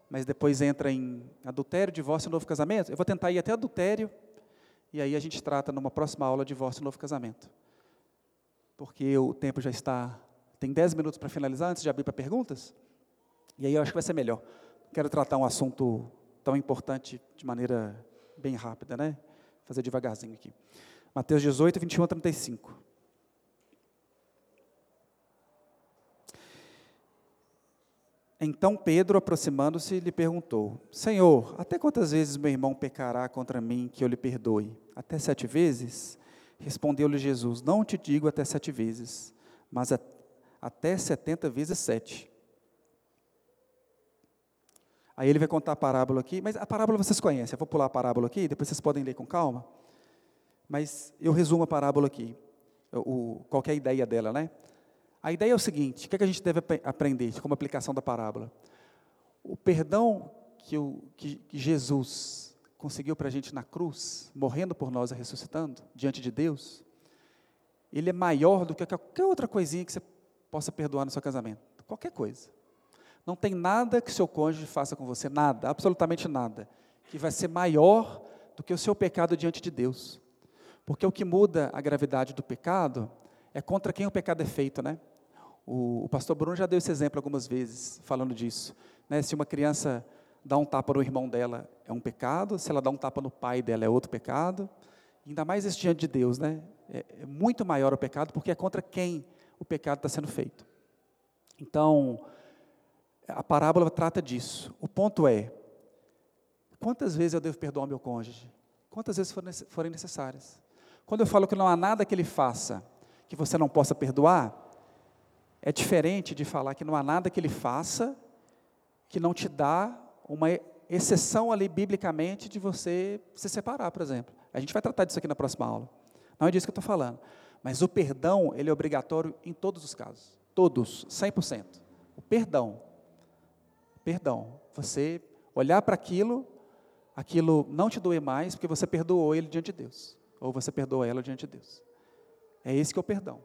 mas depois entra em adultério, divórcio e novo casamento. Eu vou tentar ir até adultério, e aí a gente trata numa próxima aula divórcio e novo casamento. Porque o tempo já está. Tem 10 minutos para finalizar antes de abrir para perguntas? E aí eu acho que vai ser melhor. Quero tratar um assunto tão importante de maneira bem rápida, né? Fazer devagarzinho aqui. Mateus 18, 21 a 35. Então Pedro, aproximando-se, lhe perguntou: Senhor, até quantas vezes meu irmão pecará contra mim que eu lhe perdoe? Até sete vezes? Respondeu-lhe Jesus: Não te digo até sete vezes, mas até setenta vezes sete. Aí ele vai contar a parábola aqui, mas a parábola vocês conhecem, eu vou pular a parábola aqui, depois vocês podem ler com calma. Mas eu resumo a parábola aqui, o, qual é a ideia dela, né? A ideia é o seguinte: o que, é que a gente deve aprender como aplicação da parábola? O perdão que, o, que, que Jesus conseguiu para a gente na cruz, morrendo por nós e ressuscitando, diante de Deus, ele é maior do que qualquer outra coisinha que você possa perdoar no seu casamento. Qualquer coisa. Não tem nada que seu cônjuge faça com você, nada, absolutamente nada, que vai ser maior do que o seu pecado diante de Deus. Porque o que muda a gravidade do pecado é contra quem o pecado é feito, né? O, o pastor Bruno já deu esse exemplo algumas vezes, falando disso. Né? Se uma criança dá um tapa no irmão dela, é um pecado. Se ela dá um tapa no pai dela, é outro pecado. Ainda mais esse diante de Deus, né? É, é muito maior o pecado, porque é contra quem o pecado está sendo feito. Então, a parábola trata disso. O ponto é: quantas vezes eu devo perdoar meu cônjuge? Quantas vezes forem necessárias? Quando eu falo que não há nada que ele faça que você não possa perdoar, é diferente de falar que não há nada que ele faça que não te dá uma exceção ali biblicamente de você se separar, por exemplo. A gente vai tratar disso aqui na próxima aula. Não é disso que eu estou falando. Mas o perdão, ele é obrigatório em todos os casos. Todos, 100%. O perdão perdão. Você olhar para aquilo, aquilo não te doer mais, porque você perdoou ele diante de Deus. Ou você perdoa ela diante de Deus. É esse que é o perdão.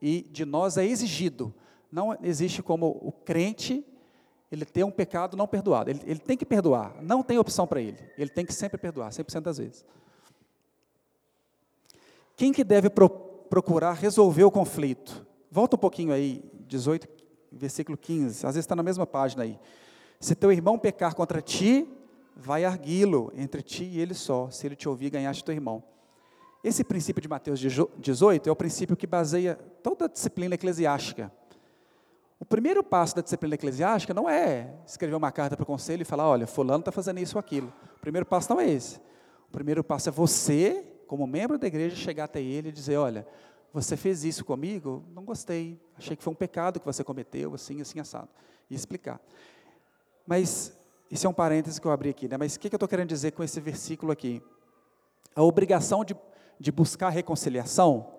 E de nós é exigido. Não existe como o crente ele ter um pecado não perdoado. Ele, ele tem que perdoar. Não tem opção para ele. Ele tem que sempre perdoar, 100% das vezes. Quem que deve pro, procurar resolver o conflito? Volta um pouquinho aí, 18, versículo 15. Às vezes está na mesma página aí. Se teu irmão pecar contra ti, vai arguí-lo entre ti e ele só. Se ele te ouvir, ganhaste teu irmão. Esse princípio de Mateus 18 é o princípio que baseia toda a disciplina eclesiástica. O primeiro passo da disciplina eclesiástica não é escrever uma carta para o conselho e falar, olha, fulano está fazendo isso ou aquilo. O primeiro passo não é esse. O primeiro passo é você, como membro da igreja, chegar até ele e dizer, olha, você fez isso comigo? Não gostei. Achei que foi um pecado que você cometeu, assim, assim, assado. E explicar. Mas, isso é um parêntese que eu abri aqui, né? mas o que, eu estou querendo dizer com esse versículo aqui? A obrigação de, de buscar reconciliação,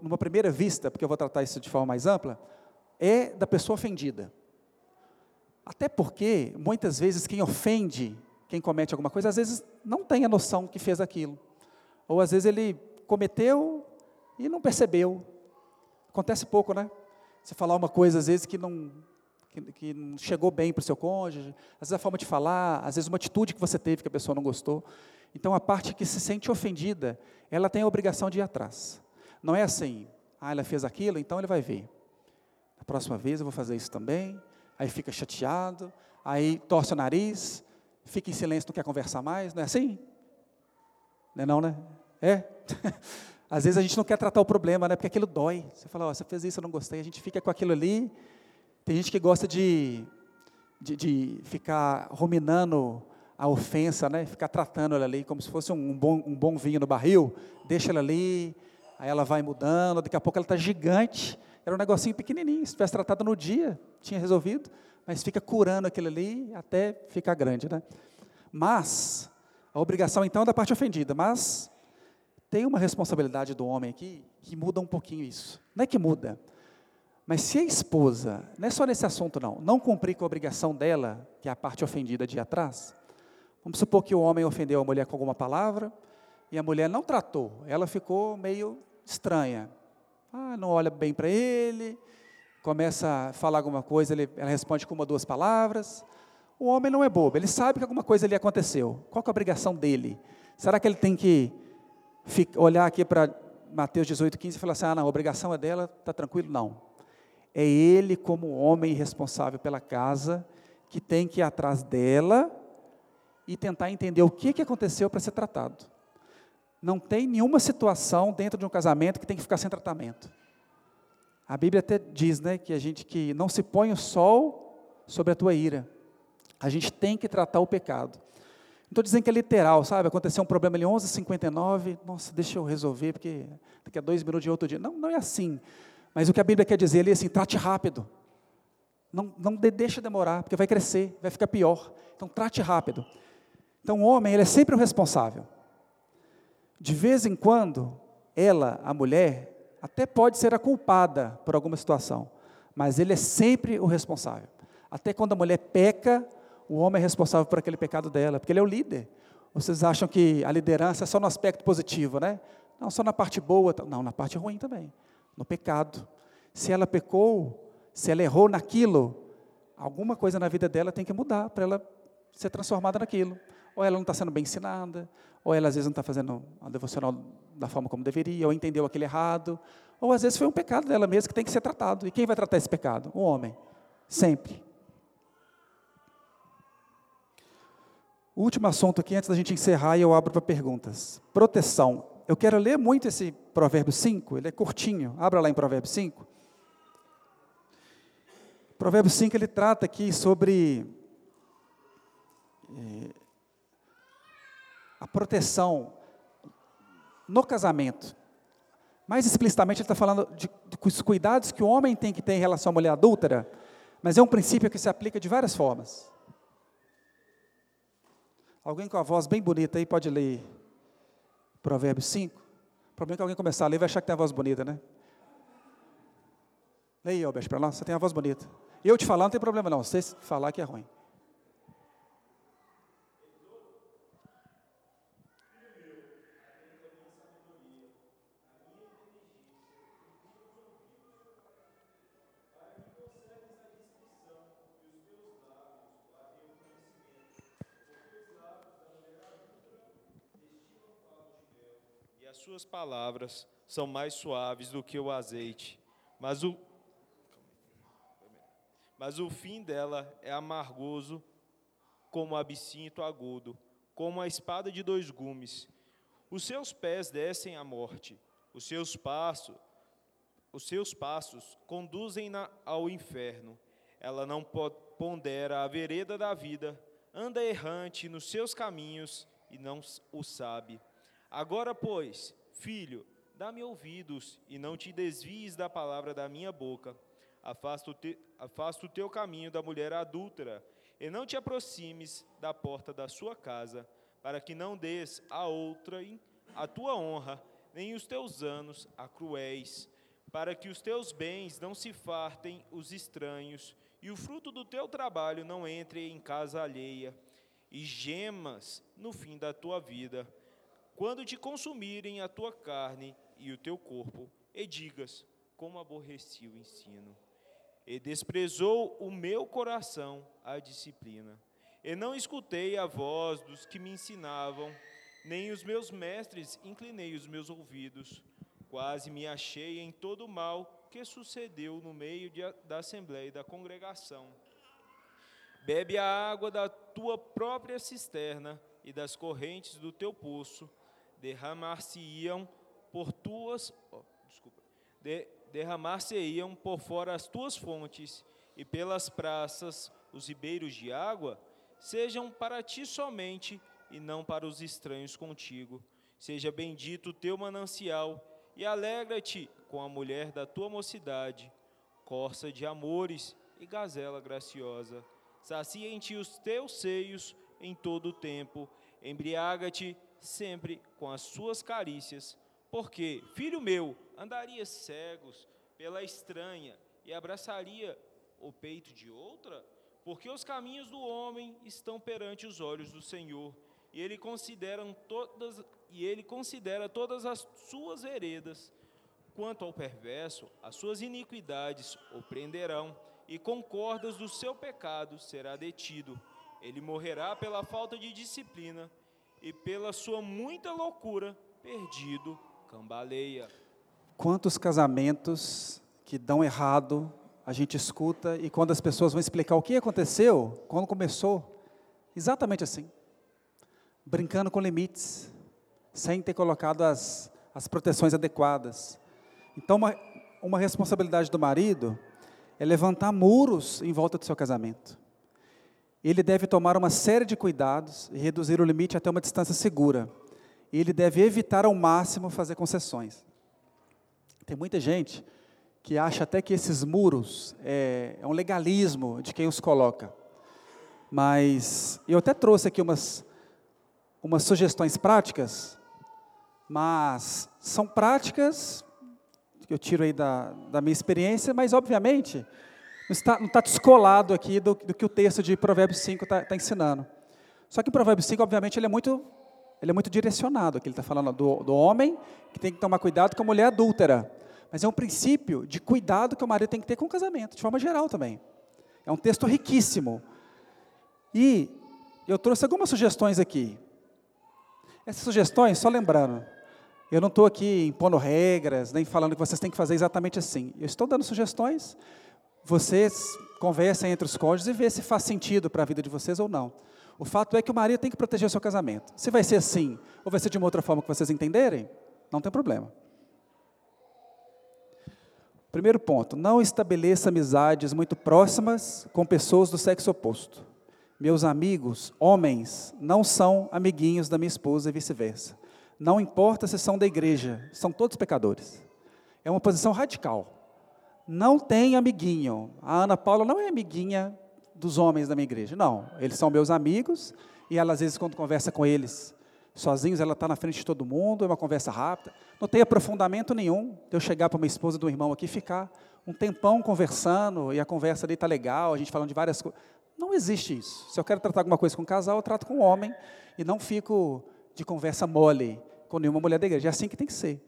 numa primeira vista, porque eu vou tratar isso de forma mais ampla, é da pessoa ofendida. Até porque, muitas vezes, quem ofende, quem comete alguma coisa, às vezes não tem a noção que fez aquilo. Ou às vezes ele cometeu e não percebeu. Acontece pouco, né? Você falar uma coisa, às vezes, que não, que, que não chegou bem para o seu cônjuge, às vezes a forma de falar, às vezes uma atitude que você teve que a pessoa não gostou. Então a parte que se sente ofendida, ela tem a obrigação de ir atrás. Não é assim, ah, ela fez aquilo, então ele vai ver. A próxima vez eu vou fazer isso também. Aí fica chateado, aí torce o nariz, fica em silêncio, não quer conversar mais, não é assim? Não é não, né? É? [laughs] Às vezes a gente não quer tratar o problema, né? Porque aquilo dói. Você fala, oh, você fez isso, eu não gostei. A gente fica com aquilo ali, Tem gente que gosta de, de, de ficar ruminando a ofensa, né? Ficar tratando ela ali como se fosse um bom, um bom vinho no barril. Deixa ela ali, aí ela vai mudando, daqui a pouco ela está gigante. Era um negocinho pequenininho, se tivesse tratado no dia, tinha resolvido, mas fica curando aquilo ali até ficar grande, né? Mas, a obrigação então é da parte ofendida, mas tem uma responsabilidade do homem aqui que muda um pouquinho isso. Não é que muda, mas se a esposa, não é só nesse assunto não, não cumprir com a obrigação dela, que é a parte ofendida de atrás, vamos supor que o homem ofendeu a mulher com alguma palavra, e a mulher não tratou, ela ficou meio estranha. Ah, não olha bem para ele, começa a falar alguma coisa, ele, ela responde com uma ou duas palavras. O homem não é bobo, ele sabe que alguma coisa ali aconteceu. Qual é a obrigação dele? Será que ele tem que ficar, olhar aqui para Mateus 18, 15 e falar assim: ah, não, a obrigação é dela, está tranquilo? Não. É ele, como homem responsável pela casa, que tem que ir atrás dela e tentar entender o que, que aconteceu para ser tratado. Não tem nenhuma situação dentro de um casamento que tem que ficar sem tratamento. A Bíblia até diz, né, que a gente que não se põe o sol sobre a tua ira. A gente tem que tratar o pecado. Não estou dizendo que é literal, sabe? Aconteceu um problema ali 11h59, nossa, deixa eu resolver, porque daqui a dois minutos de outro dia. Não, não é assim. Mas o que a Bíblia quer dizer ali é assim, trate rápido. Não, não deixa demorar, porque vai crescer, vai ficar pior. Então, trate rápido. Então, o homem, ele é sempre o responsável. De vez em quando, ela, a mulher, até pode ser a culpada por alguma situação, mas ele é sempre o responsável. Até quando a mulher peca, o homem é responsável por aquele pecado dela, porque ele é o líder. Vocês acham que a liderança é só no aspecto positivo, né? Não, só na parte boa, não, na parte ruim também, no pecado. Se ela pecou, se ela errou naquilo, alguma coisa na vida dela tem que mudar para ela ser transformada naquilo. Ou ela não está sendo bem ensinada, ou ela às vezes não está fazendo a devocional da forma como deveria, ou entendeu aquele errado, ou às vezes foi um pecado dela mesma que tem que ser tratado. E quem vai tratar esse pecado? O homem, sempre. O último assunto aqui, antes da gente encerrar, e eu abro para perguntas. Proteção. Eu quero ler muito esse Provérbio 5, ele é curtinho. Abra lá em Provérbio 5. Provérbio 5, ele trata aqui sobre é, a proteção no casamento. Mais explicitamente, ele está falando de, de cuidados que o homem tem que ter em relação à mulher adúltera, mas é um princípio que se aplica de várias formas. Alguém com a voz bem bonita aí pode ler Provérbios 5? O problema é que alguém começar a ler vai achar que tem a voz bonita, né? Leia, Albert, para nós, você tem a voz bonita. Eu te falar não tem problema não, você falar que é ruim. Suas palavras são mais suaves do que o azeite, mas o, mas o fim dela é amargoso como absinto agudo, como a espada de dois gumes. Os seus pés descem à morte, os seus passos, os seus passos conduzem-na ao inferno. Ela não pondera a vereda da vida, anda errante nos seus caminhos e não o sabe. Agora, pois, Filho, dá-me ouvidos e não te desvies da palavra da minha boca. Afasta o, te, afasta o teu caminho da mulher adúltera e não te aproximes da porta da sua casa, para que não des a outra a tua honra, nem os teus anos a cruéis, para que os teus bens não se fartem os estranhos, e o fruto do teu trabalho não entre em casa alheia, e gemas no fim da tua vida quando te consumirem a tua carne e o teu corpo, e digas: Como aborreci o ensino, e desprezou o meu coração a disciplina, e não escutei a voz dos que me ensinavam, nem os meus mestres inclinei os meus ouvidos, quase me achei em todo o mal que sucedeu no meio de, da assembleia e da congregação. Bebe a água da tua própria cisterna e das correntes do teu poço, derramar-se-iam por tuas, oh, desculpa, de, derramar-se-iam por fora as tuas fontes, e pelas praças os ribeiros de água, sejam para ti somente e não para os estranhos contigo. Seja bendito o teu manancial e alegra-te com a mulher da tua mocidade, corça de amores e gazela graciosa. Sacia em ti os teus seios em todo o tempo, embriaga-te sempre com as suas carícias, porque, filho meu, andaria cegos pela estranha e abraçaria o peito de outra? Porque os caminhos do homem estão perante os olhos do Senhor, e ele considera todas e ele considera todas as suas veredas. Quanto ao perverso, as suas iniquidades o prenderão, e com cordas do seu pecado será detido. Ele morrerá pela falta de disciplina, e pela sua muita loucura, perdido, cambaleia. Quantos casamentos que dão errado, a gente escuta, e quando as pessoas vão explicar o que aconteceu, quando começou, exatamente assim, brincando com limites, sem ter colocado as, as proteções adequadas. Então, uma, uma responsabilidade do marido é levantar muros em volta do seu casamento. Ele deve tomar uma série de cuidados e reduzir o limite até uma distância segura. Ele deve evitar ao máximo fazer concessões. Tem muita gente que acha até que esses muros é, é um legalismo de quem os coloca. Mas eu até trouxe aqui umas, umas sugestões práticas, mas são práticas que eu tiro aí da, da minha experiência, mas obviamente está, não está descolado aqui do, do que o texto de Provérbios 5 está, está ensinando. Só que Provérbios 5, obviamente, ele é muito, ele é muito direcionado. Aqui ele está falando do, do homem que tem que tomar cuidado com a mulher adúltera. Mas é um princípio de cuidado que o marido tem que ter com o casamento, de forma geral também. É um texto riquíssimo. E eu trouxe algumas sugestões aqui. Essas sugestões, só lembrando, eu não estou aqui impondo regras, nem falando que vocês têm que fazer exatamente assim. Eu estou dando sugestões vocês conversem entre os cônjuges e vê se faz sentido para a vida de vocês ou não. O fato é que o marido tem que proteger o seu casamento. Se vai ser assim, ou vai ser de uma outra forma que vocês entenderem, não tem problema. Primeiro ponto, não estabeleça amizades muito próximas com pessoas do sexo oposto. Meus amigos, homens, não são amiguinhos da minha esposa e vice-versa. Não importa se são da igreja, são todos pecadores. É uma posição radical não tem amiguinho. A Ana Paula não é amiguinha dos homens da minha igreja. Não, eles são meus amigos e ela, às vezes, quando conversa com eles sozinhos, ela está na frente de todo mundo, é uma conversa rápida. Não tem aprofundamento nenhum de eu chegar para uma esposa do irmão aqui e ficar um tempão conversando e a conversa ali está legal, a gente falando de várias coisas. Não existe isso. Se eu quero tratar alguma coisa com um casal, eu trato com um homem e não fico de conversa mole com nenhuma mulher da igreja. É assim que tem que ser.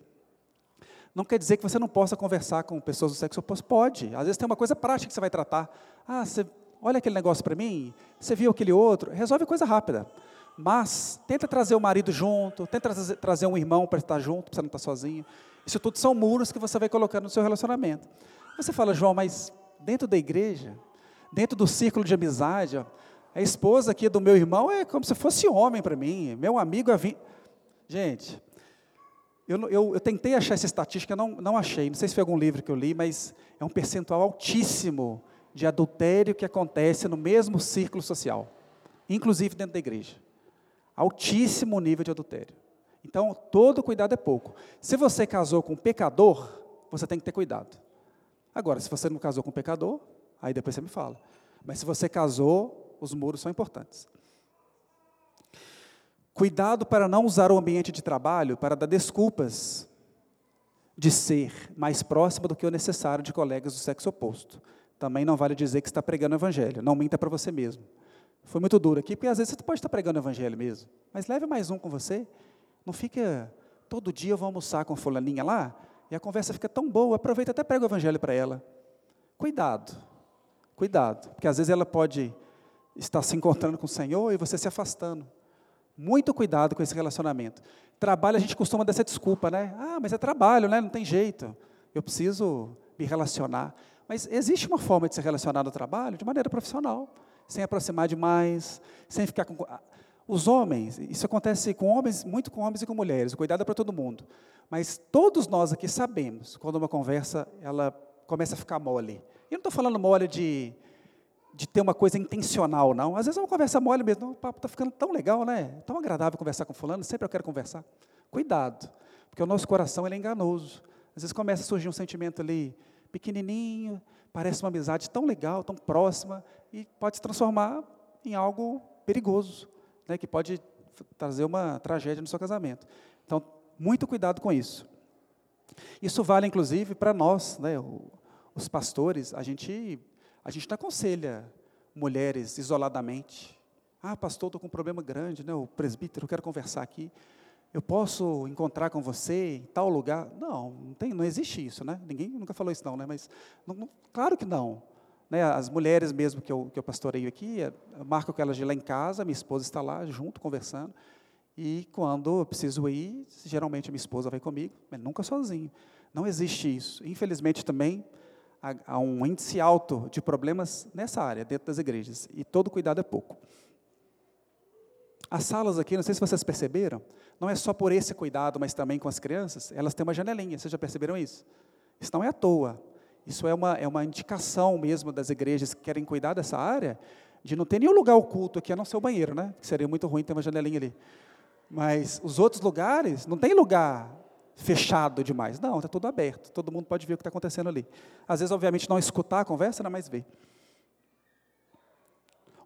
Não quer dizer que você não possa conversar com pessoas do sexo oposto. Pode. Às vezes tem uma coisa prática que você vai tratar. Ah, você olha aquele negócio para mim, você viu aquele outro. Resolve coisa rápida. Mas tenta trazer o marido junto, tenta trazer um irmão para estar junto, para você não estar sozinho. Isso tudo são muros que você vai colocando no seu relacionamento. Você fala, João, mas dentro da igreja, dentro do círculo de amizade, ó, a esposa aqui do meu irmão é como se fosse homem para mim. Meu amigo é. Vi... Gente, eu, eu, eu, tentei achar essa estatística, não, não achei. Não sei se foi algum livro que eu li, mas é um percentual altíssimo de adultério que acontece no mesmo círculo social, inclusive dentro da igreja. Altíssimo nível de adultério. Então, todo cuidado é pouco. Se você casou com um pecador, você tem que ter cuidado. Agora, se você não casou com um pecador, aí depois você me fala. Mas se você casou, os muros são importantes. Cuidado para não usar o ambiente de trabalho para dar desculpas de ser mais próximo do que o necessário de colegas do sexo oposto. Também não vale dizer que está pregando o evangelho. Não minta para você mesmo. Foi muito duro aqui, porque às vezes você pode estar pregando o evangelho mesmo. Mas leve mais um com você. Não fica todo dia eu vou almoçar com fulaninha lá e a conversa fica tão boa. Aproveita até prega o evangelho para ela. Cuidado. Cuidado, porque às vezes ela pode estar se encontrando com o Senhor e você se afastando. Muito cuidado com esse relacionamento. Trabalho a gente costuma dar essa desculpa, né? Ah, mas é trabalho, né? Não tem jeito. Eu preciso me relacionar. Mas existe uma forma de se relacionar no trabalho de maneira profissional, sem aproximar demais, sem ficar com. Os homens, isso acontece com homens, muito com homens e com mulheres, o cuidado é para todo mundo. Mas todos nós aqui sabemos quando uma conversa ela começa a ficar mole, E não estou falando mole de, de ter uma coisa intencional, não. Às vezes é uma conversa mole mesmo. O papo está ficando tão legal, né? Tão agradável conversar com fulano, sempre eu quero conversar. Cuidado, porque o nosso coração ele é enganoso. Às vezes começa a surgir um sentimento ali pequenininho, parece uma amizade tão legal, tão próxima, e pode se transformar em algo perigoso, né, que pode trazer uma tragédia no seu casamento. Então, muito cuidado com isso. Isso vale, inclusive, para nós, né, os pastores, a gente, a gente não aconselha mulheres isoladamente. Ah, pastor, estou com um problema grande, né, o presbítero, quero conversar aqui. Eu posso encontrar com você em tal lugar? Não, não, tem, não existe isso, né? Ninguém nunca falou isso não, né? Mas, não, não, claro que não. Né, as mulheres mesmo que eu, que eu pastoreio aqui, é, marco com elas de lá em casa, minha esposa está lá junto, conversando, e quando eu preciso ir, geralmente minha esposa vai comigo, mas nunca sozinho. Não existe isso. Infelizmente também há, há um índice alto de problemas nessa área, dentro das igrejas, e todo cuidado é pouco. As salas aqui, não sei se vocês perceberam, não é só por esse cuidado, mas também com as crianças, elas têm uma janelinha, vocês já perceberam isso? Isso não é à toa. Isso é uma, é uma indicação mesmo das igrejas que querem cuidar dessa área, de não ter nenhum lugar oculto aqui, a não ser o banheiro, né? Que seria muito ruim ter uma janelinha ali. Mas os outros lugares, não tem lugar fechado demais. Não, está tudo aberto. Todo mundo pode ver o que está acontecendo ali. Às vezes, obviamente, não escutar a conversa, não, mas ver.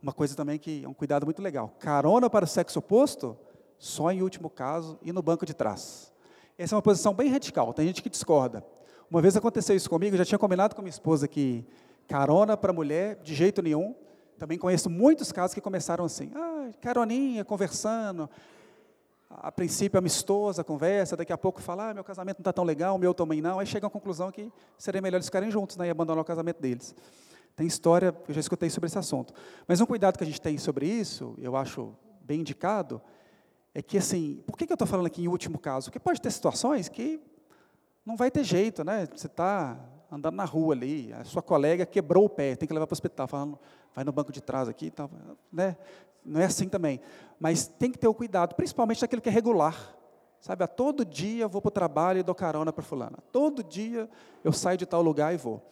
Uma coisa também que é um cuidado muito legal. Carona para o sexo oposto, só em último caso, e no banco de trás. Essa é uma posição bem radical, tem gente que discorda. Uma vez aconteceu isso comigo, eu já tinha combinado com minha esposa que carona para mulher, de jeito nenhum. Também conheço muitos casos que começaram assim, ah, caroninha, conversando, a princípio amistosa a conversa, daqui a pouco fala, ah, meu casamento não está tão legal, o meu também não, aí chega à conclusão que seria melhor eles ficarem juntos né, e abandonar o casamento deles. Tem história, eu já escutei sobre esse assunto. Mas um cuidado que a gente tem sobre isso, eu acho bem indicado, é que assim, por que, eu estou falando aqui em último caso? Porque pode ter situações que não vai ter jeito, né? Você está andando na rua ali, a sua colega quebrou o pé, tem que levar para o hospital, falando, vai no banco de trás aqui, tá, né? Não é assim também. Mas tem que ter o cuidado, principalmente daquilo que é regular. Sabe, a todo dia eu vou para o trabalho e dou carona para fulana. Todo dia eu saio de tal lugar e vou.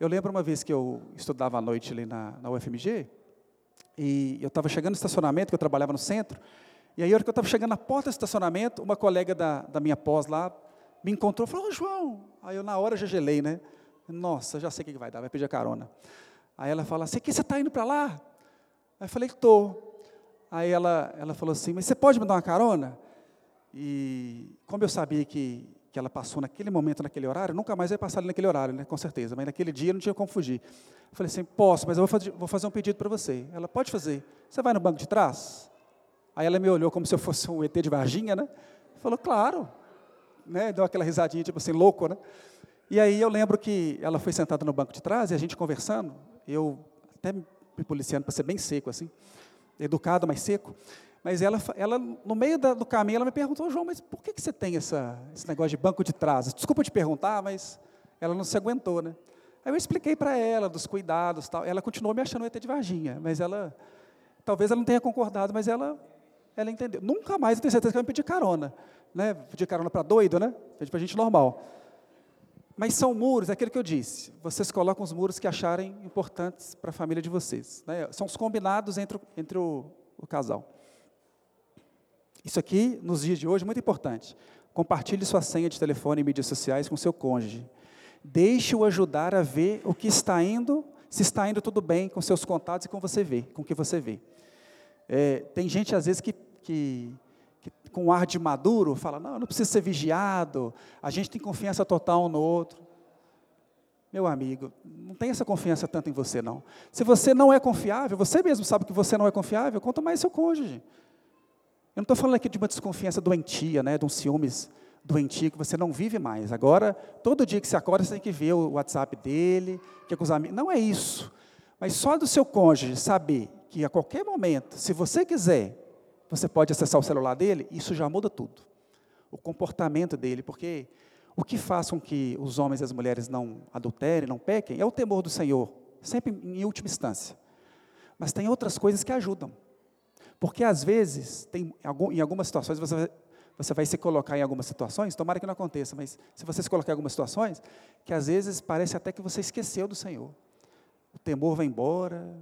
Eu lembro uma vez que eu estudava à noite ali na, na UFMG, e eu estava chegando no estacionamento, que eu trabalhava no centro, e aí, a hora que eu estava chegando na porta do estacionamento, uma colega da, da minha pós lá me encontrou e falou, oh, João. Aí eu, na hora, já gelei, né? Nossa, já sei o que vai dar, vai pedir carona. Aí ela fala assim, que você está indo para lá? Aí eu falei, estou. Aí ela, ela falou assim, mas você pode me dar uma carona? E como eu sabia que, que ela passou naquele momento, naquele horário, nunca mais ia passar ali naquele horário, né, com certeza, mas naquele dia não tinha como fugir. Eu falei assim, posso, mas eu vou fazer, vou fazer um pedido para você. Ela, pode fazer. Você vai no banco de trás? Aí ela me olhou como se eu fosse um ET de Varginha, né? Falou, claro. Né? Deu aquela risadinha, tipo assim, louco, né? E aí eu lembro que ela foi sentada no banco de trás e a gente conversando, eu até policiando para ser bem seco, assim, educado, mas seco. Mas ela, ela no meio da, do caminho, ela me perguntou, João, mas por que, que você tem essa, esse negócio de banco de trás? Desculpa te perguntar, mas ela não se aguentou, né? Aí eu expliquei para ela dos cuidados, tal. Ela continuou me achando ET de Varginha, mas ela, talvez ela não tenha concordado, mas ela ela entendeu. Nunca mais eu tenho certeza que ela me pedir carona. Né? Pedir carona para doido, né? Pedir para gente normal. Mas são muros, é aquilo que eu disse. Vocês colocam os muros que acharem importantes para a família de vocês. Né? São os combinados entre, o, entre o, o casal. Isso aqui, nos dias de hoje, é muito importante. Compartilhe sua senha de telefone e mídias sociais com seu cônjuge. Deixe-o ajudar a ver o que está indo, se está indo tudo bem com seus contatos e com você vê, com o que você vê. É, tem gente, às vezes, que, que, que, com um ar de maduro fala: não, não precisa ser vigiado, a gente tem confiança total um no outro. Meu amigo, não tem essa confiança tanto em você, não. Se você não é confiável, você mesmo sabe que você não é confiável, conta mais seu cônjuge. Eu não estou falando aqui de uma desconfiança doentia, né, de um ciúmes doentio que você não vive mais. Agora, todo dia que você acorda, você tem que ver o WhatsApp dele, que é com os amigos. Não é isso. Mas só do seu cônjuge saber que a qualquer momento, se você quiser, você pode acessar o celular dele, isso já muda tudo. O comportamento dele, porque o que faz com que os homens e as mulheres não adulterem, não pequem, é o temor do Senhor, sempre em última instância. Mas tem outras coisas que ajudam. Porque às vezes, tem, em algumas situações, você você vai se colocar em algumas situações, tomara que não aconteça, mas se você se colocar em algumas situações, que às vezes parece até que você esqueceu do Senhor. O temor vai embora.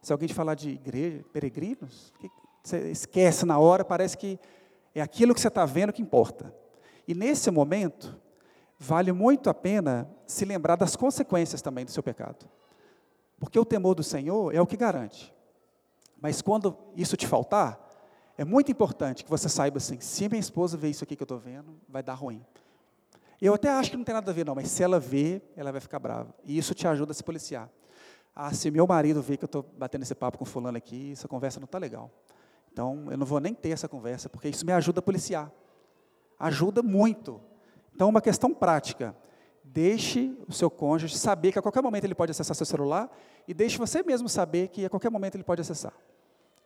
Se alguém te falar de igreja, peregrinos, você esquece na hora, parece que é aquilo que você está vendo que importa. E nesse momento, vale muito a pena se lembrar das consequências também do seu pecado. Porque o temor do Senhor é o que garante. Mas quando isso te faltar, é muito importante que você saiba assim: se minha esposa vê isso aqui que eu estou vendo, vai dar ruim. Eu até acho que não tem nada a ver, não, mas se ela vê, ela vai ficar brava. E isso te ajuda a se policiar. Ah, se meu marido vê que eu estou batendo esse papo com fulano aqui, essa conversa não está legal. Então, eu não vou nem ter essa conversa, porque isso me ajuda a policiar. Ajuda muito. Então, uma questão prática. Deixe o seu cônjuge saber que a qualquer momento ele pode acessar seu celular e deixe você mesmo saber que a qualquer momento ele pode acessar.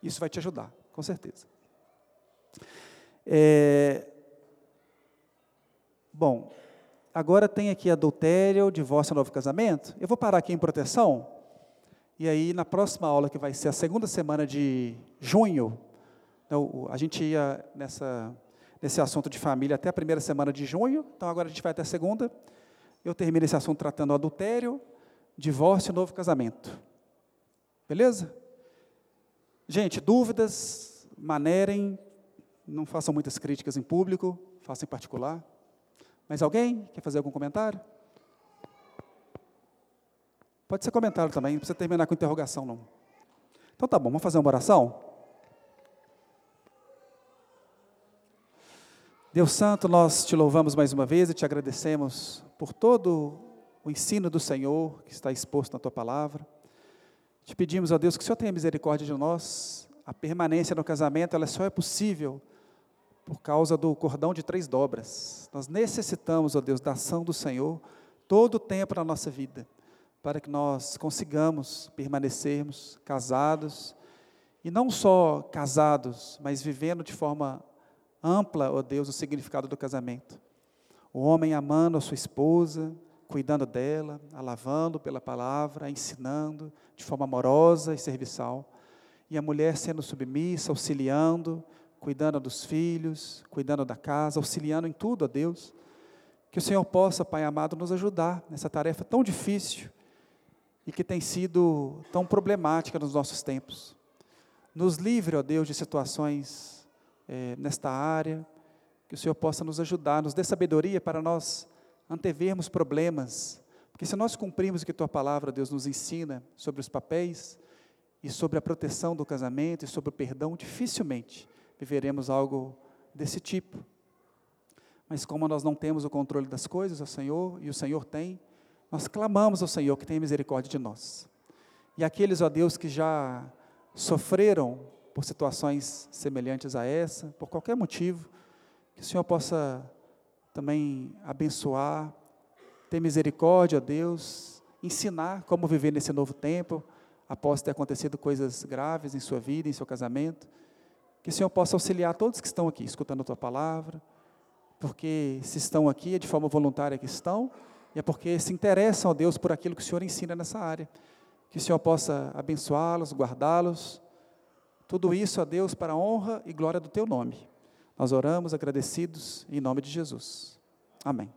Isso vai te ajudar, com certeza. É, bom, agora tem aqui adultério, divórcio, novo casamento. Eu vou parar aqui em proteção. E aí, na próxima aula, que vai ser a segunda semana de junho, então, a gente ia nessa, nesse assunto de família até a primeira semana de junho, então agora a gente vai até a segunda. Eu termino esse assunto tratando adultério, divórcio e novo casamento. Beleza? Gente, dúvidas, manerem, não façam muitas críticas em público, façam em particular. Mas alguém quer fazer algum comentário? Pode ser comentário também, não precisa terminar com interrogação, não. Então tá bom, vamos fazer uma oração? Deus Santo, nós te louvamos mais uma vez e te agradecemos por todo o ensino do Senhor que está exposto na tua palavra. Te pedimos, ó Deus, que o Senhor tenha misericórdia de nós. A permanência no casamento, ela só é possível por causa do cordão de três dobras. Nós necessitamos, ó Deus, da ação do Senhor todo o tempo na nossa vida, para que nós consigamos permanecermos casados, e não só casados, mas vivendo de forma ampla, ó Deus, o significado do casamento. O homem amando a sua esposa, cuidando dela, a lavando pela palavra, ensinando de forma amorosa e serviçal. E a mulher sendo submissa, auxiliando, cuidando dos filhos, cuidando da casa, auxiliando em tudo a Deus. Que o Senhor possa, Pai amado, nos ajudar nessa tarefa tão difícil e que tem sido tão problemática nos nossos tempos. Nos livre, ó Deus, de situações é, nesta área, que o Senhor possa nos ajudar, nos dê sabedoria para nós antevermos problemas, porque se nós cumprirmos o que Tua palavra, Deus, nos ensina sobre os papéis e sobre a proteção do casamento e sobre o perdão, dificilmente viveremos algo desse tipo. Mas como nós não temos o controle das coisas, o Senhor, e o Senhor tem, nós clamamos ao Senhor que tenha misericórdia de nós. E aqueles, ó Deus, que já sofreram por situações semelhantes a essa, por qualquer motivo, que o Senhor possa também abençoar, ter misericórdia, Deus, ensinar como viver nesse novo tempo, após ter acontecido coisas graves em sua vida, em seu casamento. Que o Senhor possa auxiliar todos que estão aqui, escutando a tua palavra, porque se estão aqui é de forma voluntária que estão, e é porque se interessam, ó Deus, por aquilo que o Senhor ensina nessa área. Que o Senhor possa abençoá-los, guardá-los. Tudo isso, a Deus, para a honra e glória do teu nome. Nós oramos agradecidos em nome de Jesus. Amém.